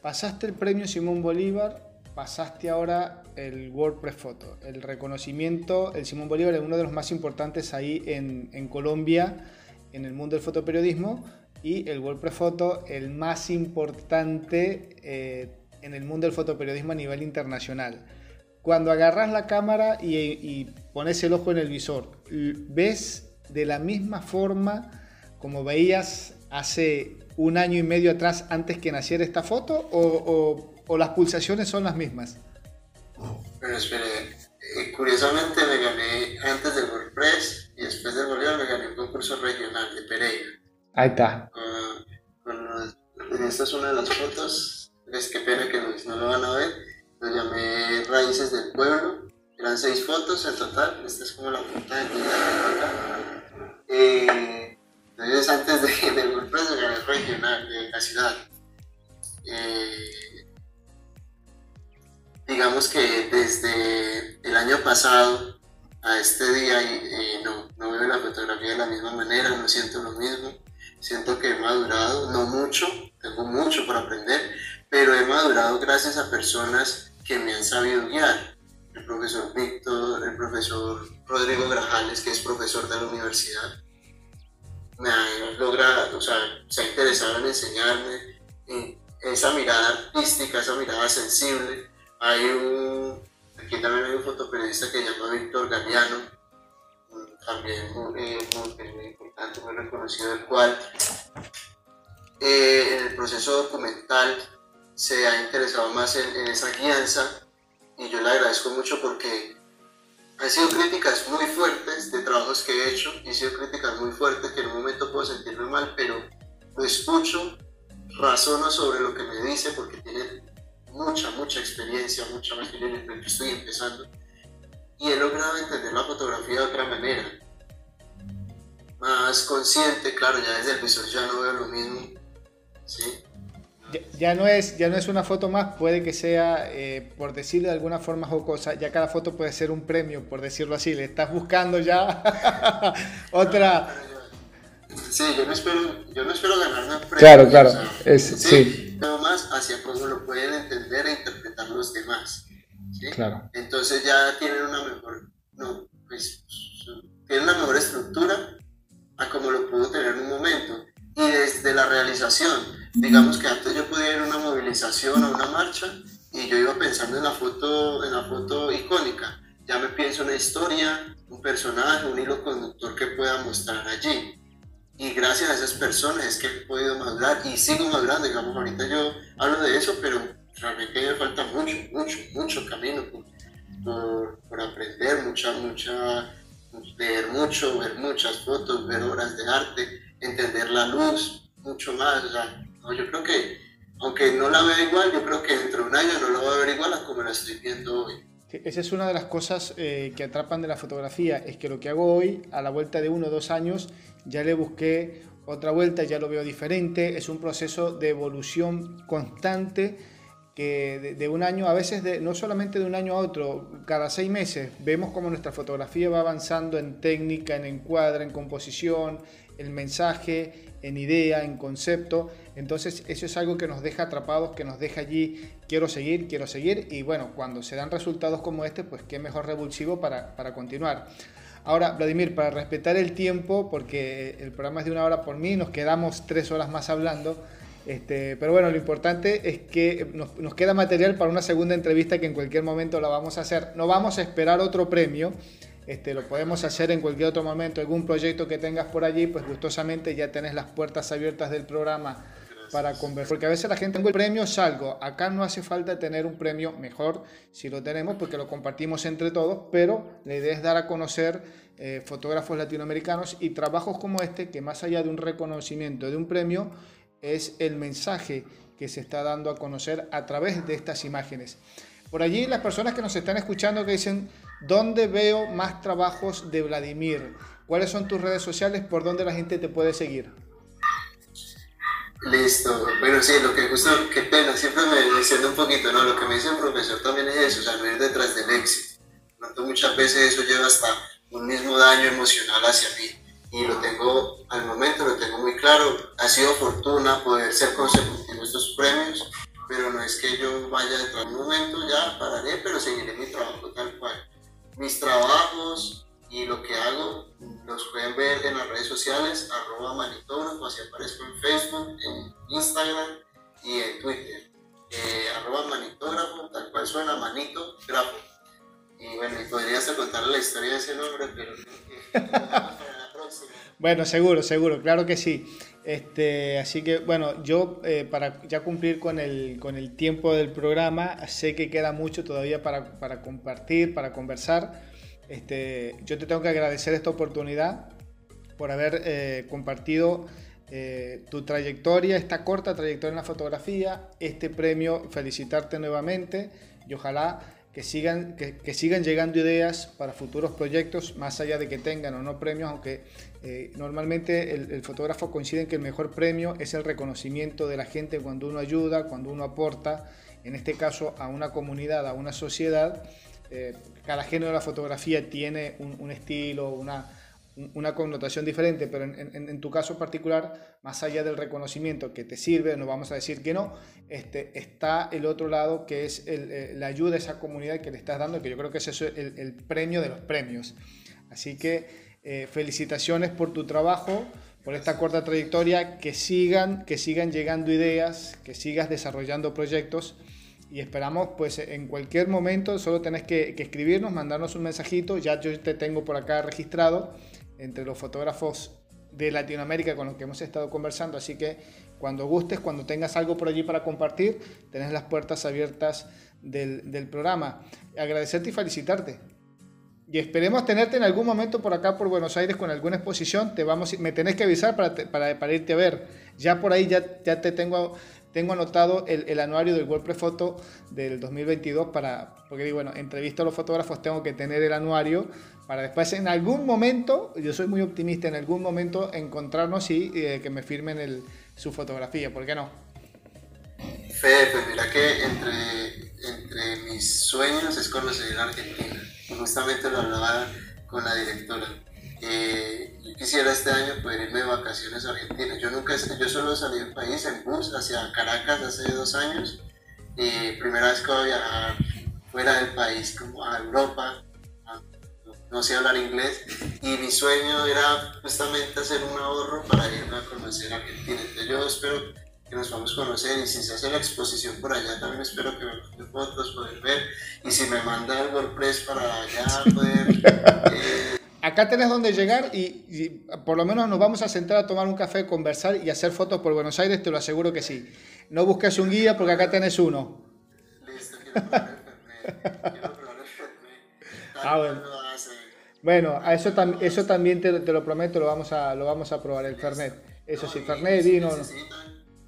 Pasaste el premio Simón Bolívar pasaste ahora el WordPress Photo, el reconocimiento, el Simón Bolívar es uno de los más importantes ahí en, Colombia, en el mundo del fotoperiodismo, y el WordPress Photo, el más importante eh, en el mundo del fotoperiodismo a nivel internacional. Cuando agarras la cámara y, pones el ojo en el visor, ¿ves de la misma forma como veías hace un año y medio atrás antes que naciera esta foto? ¿O, o las pulsaciones son las mismas? Bueno, espere, eh, curiosamente me gané antes del WordPress y después del Bolívar me gané un concurso regional de Pereira. Ahí está. esta es una de las fotos, es que pena que no, lo van a ver, lo llamé Raíces del Pueblo, eran seis fotos en total, esta es como la foto de mi. Eh, entonces antes de, del WordPress me gané regional de la ciudad. Eh, digamos que desde el año pasado a este día eh, no, no, veo la fotografía de la misma manera, no siento lo mismo, siento que he madurado, no mucho, tengo mucho por aprender, pero he madurado gracias a personas que me han sabido guiar. El profesor Víctor, el profesor Rodrigo Grajales, que es profesor de la universidad, me ha logrado, o sea, se ha interesado en enseñarme esa mirada artística, esa mirada sensible, hay un, aquí también hay un fotoperiodista que se llama Víctor Galeano, también eh, muy, importante, muy reconocido, el cual eh, en el proceso documental se ha interesado más en, esa guianza y yo le agradezco mucho porque han sido críticas muy fuertes de trabajos que he hecho han sido críticas muy fuertes que en un momento puedo sentirme mal, pero lo escucho, razono sobre lo que me dice porque tiene mucha, mucha experiencia, mucha más que yo estoy empezando. Y he logrado entender la fotografía de otra manera. Más consciente, claro, ya desde el visor ya no veo lo mismo. ¿sí? Ya, no es, ya no es una foto más, puede que sea, eh, por decirlo de alguna forma jocosa, ya cada foto puede ser un premio, por decirlo así. Le estás buscando ya otra, Sí, yo no espero, yo no espero ganarme un premio. Claro, claro. es, sí, Pero más hacia cómo lo pueden entender e interpretar los demás. ¿sí? Claro. Entonces ya tienen una mejor, no, pues, tienen una mejor estructura a como lo pudo tener en un momento. Y desde la realización, digamos que antes yo podía ir a una movilización o una marcha y yo iba pensando en la foto, en la foto icónica. Ya me pienso una historia, un personaje, un hilo conductor que pueda mostrar allí y gracias a esas personas es que he podido madurar y sigo madurando, digamos, ahorita yo hablo de eso, pero realmente me falta mucho, mucho, mucho camino por, por, aprender, mucha, mucha, leer mucho, ver muchas fotos, ver obras de arte, entender la luz, mucho más, o yo creo que, aunque no la vea igual, yo creo que dentro de un año no la voy a ver igual a como la estoy viendo hoy. Esa es una de las cosas eh, que atrapan de la fotografía, es que lo que hago hoy, a la vuelta de uno o dos años, ya le busqué otra vuelta, ya lo veo diferente, es un proceso de evolución constante que de, un año, a veces de, no solamente de un año a otro, cada seis meses vemos como nuestra fotografía va avanzando en técnica, en encuadre, en composición, el mensaje, en idea, en concepto. Entonces eso es algo que nos deja atrapados, que nos deja allí, quiero seguir, quiero seguir. Y bueno, cuando se dan resultados como este, pues qué mejor revulsivo para, para continuar. Ahora, Vladimir, para respetar el tiempo, porque el programa es de una hora por mí, nos quedamos tres horas más hablando. Este, pero bueno, lo importante es que nos, nos, queda material para una segunda entrevista que en cualquier momento la vamos a hacer. No vamos a esperar otro premio, este, lo podemos hacer en cualquier otro momento. Algún proyecto que tengas por allí, pues gustosamente ya tenés las puertas abiertas del programa para conversar. Porque a veces la gente, tengo el premio, salgo. Acá no hace falta tener un premio mejor si lo tenemos porque lo compartimos entre todos, pero la idea es dar a conocer eh, fotógrafos latinoamericanos y trabajos como este, que más allá de un reconocimiento, de un premio, es el mensaje que se está dando a conocer a través de estas imágenes. Por allí las personas que nos están escuchando que dicen, ¿dónde veo más trabajos de Vladimir? ¿Cuáles son tus redes sociales? ¿Por dónde la gente te puede seguir? Listo. Bueno, sí, lo que justo, qué pena, siempre me diciendo un poquito, ¿no? Lo que me dice el profesor también es eso, o detrás del éxito. muchas veces eso lleva hasta un mismo daño emocional hacia mí. Y lo tengo, al momento lo tengo muy claro. Ha sido fortuna poder ser consecutivo estos premios pero no es que yo vaya dentro de un momento, ya pararé, pero seguiré mi trabajo tal cual. Mis trabajos y lo que hago los pueden ver en las redes sociales, arroba manitógrafo, así aparezco en Facebook, en Instagram y en Twitter. Eh, arroba manitógrafo, tal cual suena, manito, grafo. Y bueno, podría hasta contarle la historia de ese nombre, pero. Bueno, seguro, seguro, claro que sí. Este, así que bueno, yo eh, para ya cumplir con el, con el tiempo del programa, sé que queda mucho todavía para, para compartir, para conversar. Este, yo te tengo que agradecer esta oportunidad por haber eh, compartido eh, tu trayectoria, esta corta trayectoria en la fotografía, este premio, felicitarte nuevamente y ojalá que sigan, que, sigan llegando ideas para futuros proyectos, más allá de que tengan o no premios, aunque eh, normalmente el, fotógrafo coincide en que el mejor premio es el reconocimiento de la gente cuando uno ayuda, cuando uno aporta, en este caso a una comunidad, a una sociedad. Eh, cada género de la fotografía tiene un estilo, una, una connotación diferente, pero en, tu caso particular, más allá del reconocimiento que te sirve, no vamos a decir que no, este, está el otro lado que es eh, la ayuda a esa comunidad que le estás dando, que yo creo que ese es el, premio de los premios. Así que eh, felicitaciones por tu trabajo, por esta corta trayectoria, que sigan, que sigan llegando ideas, que sigas desarrollando proyectos y esperamos pues en cualquier momento solo tenés que, que, escribirnos, mandarnos un mensajito, ya yo te tengo por acá registrado entre los fotógrafos de Latinoamérica con los que hemos estado conversando, así que cuando gustes, cuando tengas algo por allí para compartir, tenés las puertas abiertas del, del programa. Agradecerte y felicitarte. Y esperemos tenerte en algún momento por acá, por Buenos Aires, con alguna exposición. Te vamos, me tenés que avisar para, para, para irte a ver. Ya por ahí ya, ya te tengo tengo anotado el, el, anuario del WordPress Photo del 2022 para, porque digo, bueno, entrevisto a los fotógrafos, tengo que tener el anuario para después en algún momento, yo soy muy optimista, en algún momento encontrarnos y eh, que me firmen su fotografía, ¿por qué no? Fede, pues mira que entre, entre mis sueños es conocer Argentina. Justamente lo hablaba con la directora. Yo quisiera este año poder irme de vacaciones a Argentina. Yo nunca, yo solo salí del país en bus hacia Caracas hace dos años. Eh, primera vez que voy a viajar fuera del país, como a Europa. No sé hablar inglés y mi sueño era justamente hacer un ahorro para irme a conocer Argentina. Entonces yo espero que nos vamos a conocer y si se hace la exposición por allá también espero que me manden fotos, poder ver y si me manda el WordPress para allá poder... Eh, acá tenés donde llegar y, por lo menos nos vamos a sentar a tomar un café, conversar y hacer fotos por Buenos Aires, te lo aseguro que sí. No busques un guía porque acá tenés uno. Listo, quiero probar el Quiero probar el Ah, bueno. Bueno, a eso, eso también te, te, lo prometo, lo vamos a, lo vamos a probar, el Fernet. Eso sí, Fernet, vino.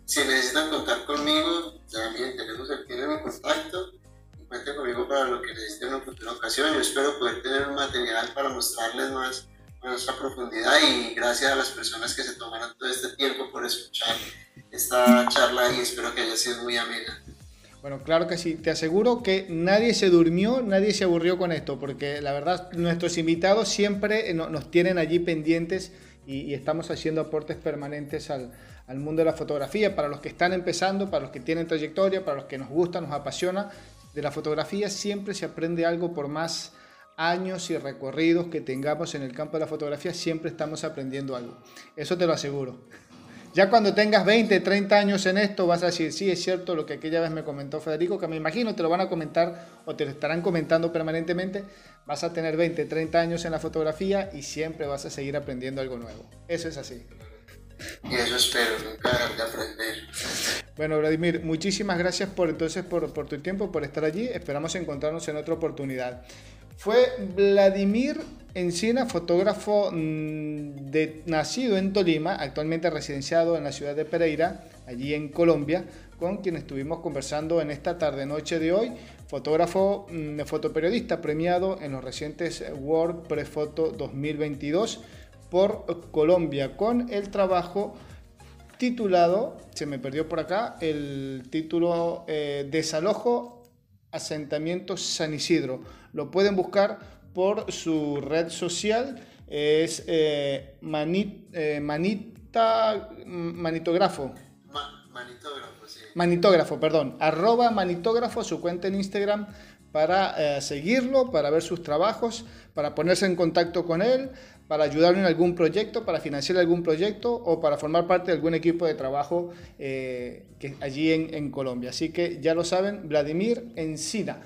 Si necesitan contar conmigo, también tenemos el mi contacto cuente conmigo para lo que necesiten en una futura ocasión. Yo espero poder tener un material para mostrarles más nuestra profundidad y gracias a las personas que se tomaron todo este tiempo por escuchar esta charla y espero que haya sido muy amena. Bueno, claro que sí. Te aseguro que nadie se durmió, nadie se aburrió con esto, porque la verdad nuestros invitados siempre nos tienen allí pendientes y, estamos haciendo aportes permanentes al, al, mundo de la fotografía, para los que están empezando, para los que tienen trayectoria, para los que nos gusta, nos apasiona de la fotografía siempre se aprende algo por más años y recorridos que tengamos en el campo de la fotografía, siempre estamos aprendiendo algo. Eso te lo aseguro. Ya cuando tengas 20, 30 años en esto, vas a decir, sí, es cierto lo que aquella vez me comentó Federico, que me imagino te lo van a comentar o te lo estarán comentando permanentemente. Vas a tener 20, 30 años en la fotografía y siempre vas a seguir aprendiendo algo nuevo. Eso es así. Y eso espero, nunca de aprender. Bueno, Vladimir, muchísimas gracias por entonces por, por tu tiempo, por estar allí. Esperamos encontrarnos en otra oportunidad. Fue Vladimir Encina, fotógrafo mm, de, nacido en Tolima, actualmente residenciado en la ciudad de Pereira, allí en Colombia, con quien estuvimos conversando en esta tarde-noche de hoy. Fotógrafo, mm, fotoperiodista premiado en los recientes World Prefoto 2022 por Colombia con el trabajo titulado, se me perdió por acá, el título eh, Desalojo Asentamiento San Isidro. Lo pueden buscar por su red social, es eh, eh, Manita, Manitógrafo. manitógrafo, sí. Manitógrafo, perdón. Arroba Manitógrafo, su cuenta en Instagram para seguirlo, para ver sus trabajos, para ponerse en contacto con él, para ayudarlo en algún proyecto, para financiar algún proyecto o para formar parte de algún equipo de trabajo eh, que, allí en, en, Colombia. Así que ya lo saben, Vladimir Encina,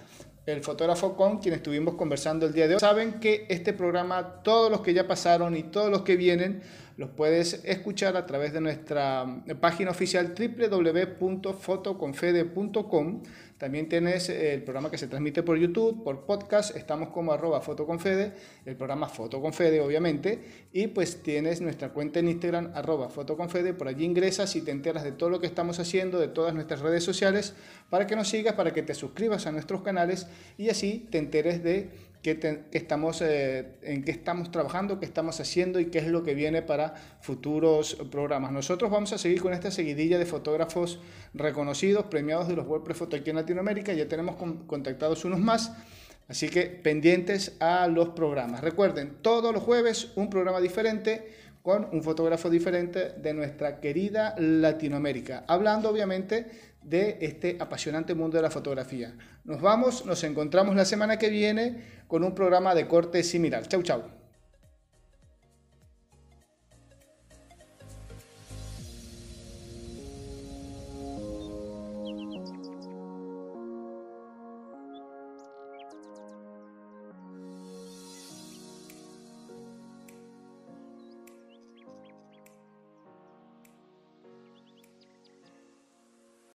el fotógrafo con quien estuvimos conversando el día de hoy. Saben que este programa, todos los que ya pasaron y todos los que vienen, los puedes escuchar a través de nuestra página oficial www.fotoconfede.com también tienes el programa que se transmite por YouTube, por podcast, estamos como arroba fotoconfede, el programa Fotoconfede obviamente, y pues tienes nuestra cuenta en Instagram arroba fotoconfede, por allí ingresas y te enteras de todo lo que estamos haciendo, de todas nuestras redes sociales, para que nos sigas, para que te suscribas a nuestros canales y así te enteres de qué, estamos, eh, en qué estamos trabajando, qué estamos haciendo y qué es lo que viene para futuros programas. Nosotros vamos a seguir con esta seguidilla de fotógrafos reconocidos, premiados de los World Photo aquí en Latinoamérica. Ya tenemos contactados unos más. Así que pendientes a los programas. Recuerden, todos los jueves un programa diferente con un fotógrafo diferente de nuestra querida Latinoamérica. Hablando obviamente de este apasionante mundo de la fotografía. Nos vamos, nos encontramos la semana que viene con un programa de corte similar. Chau, chau.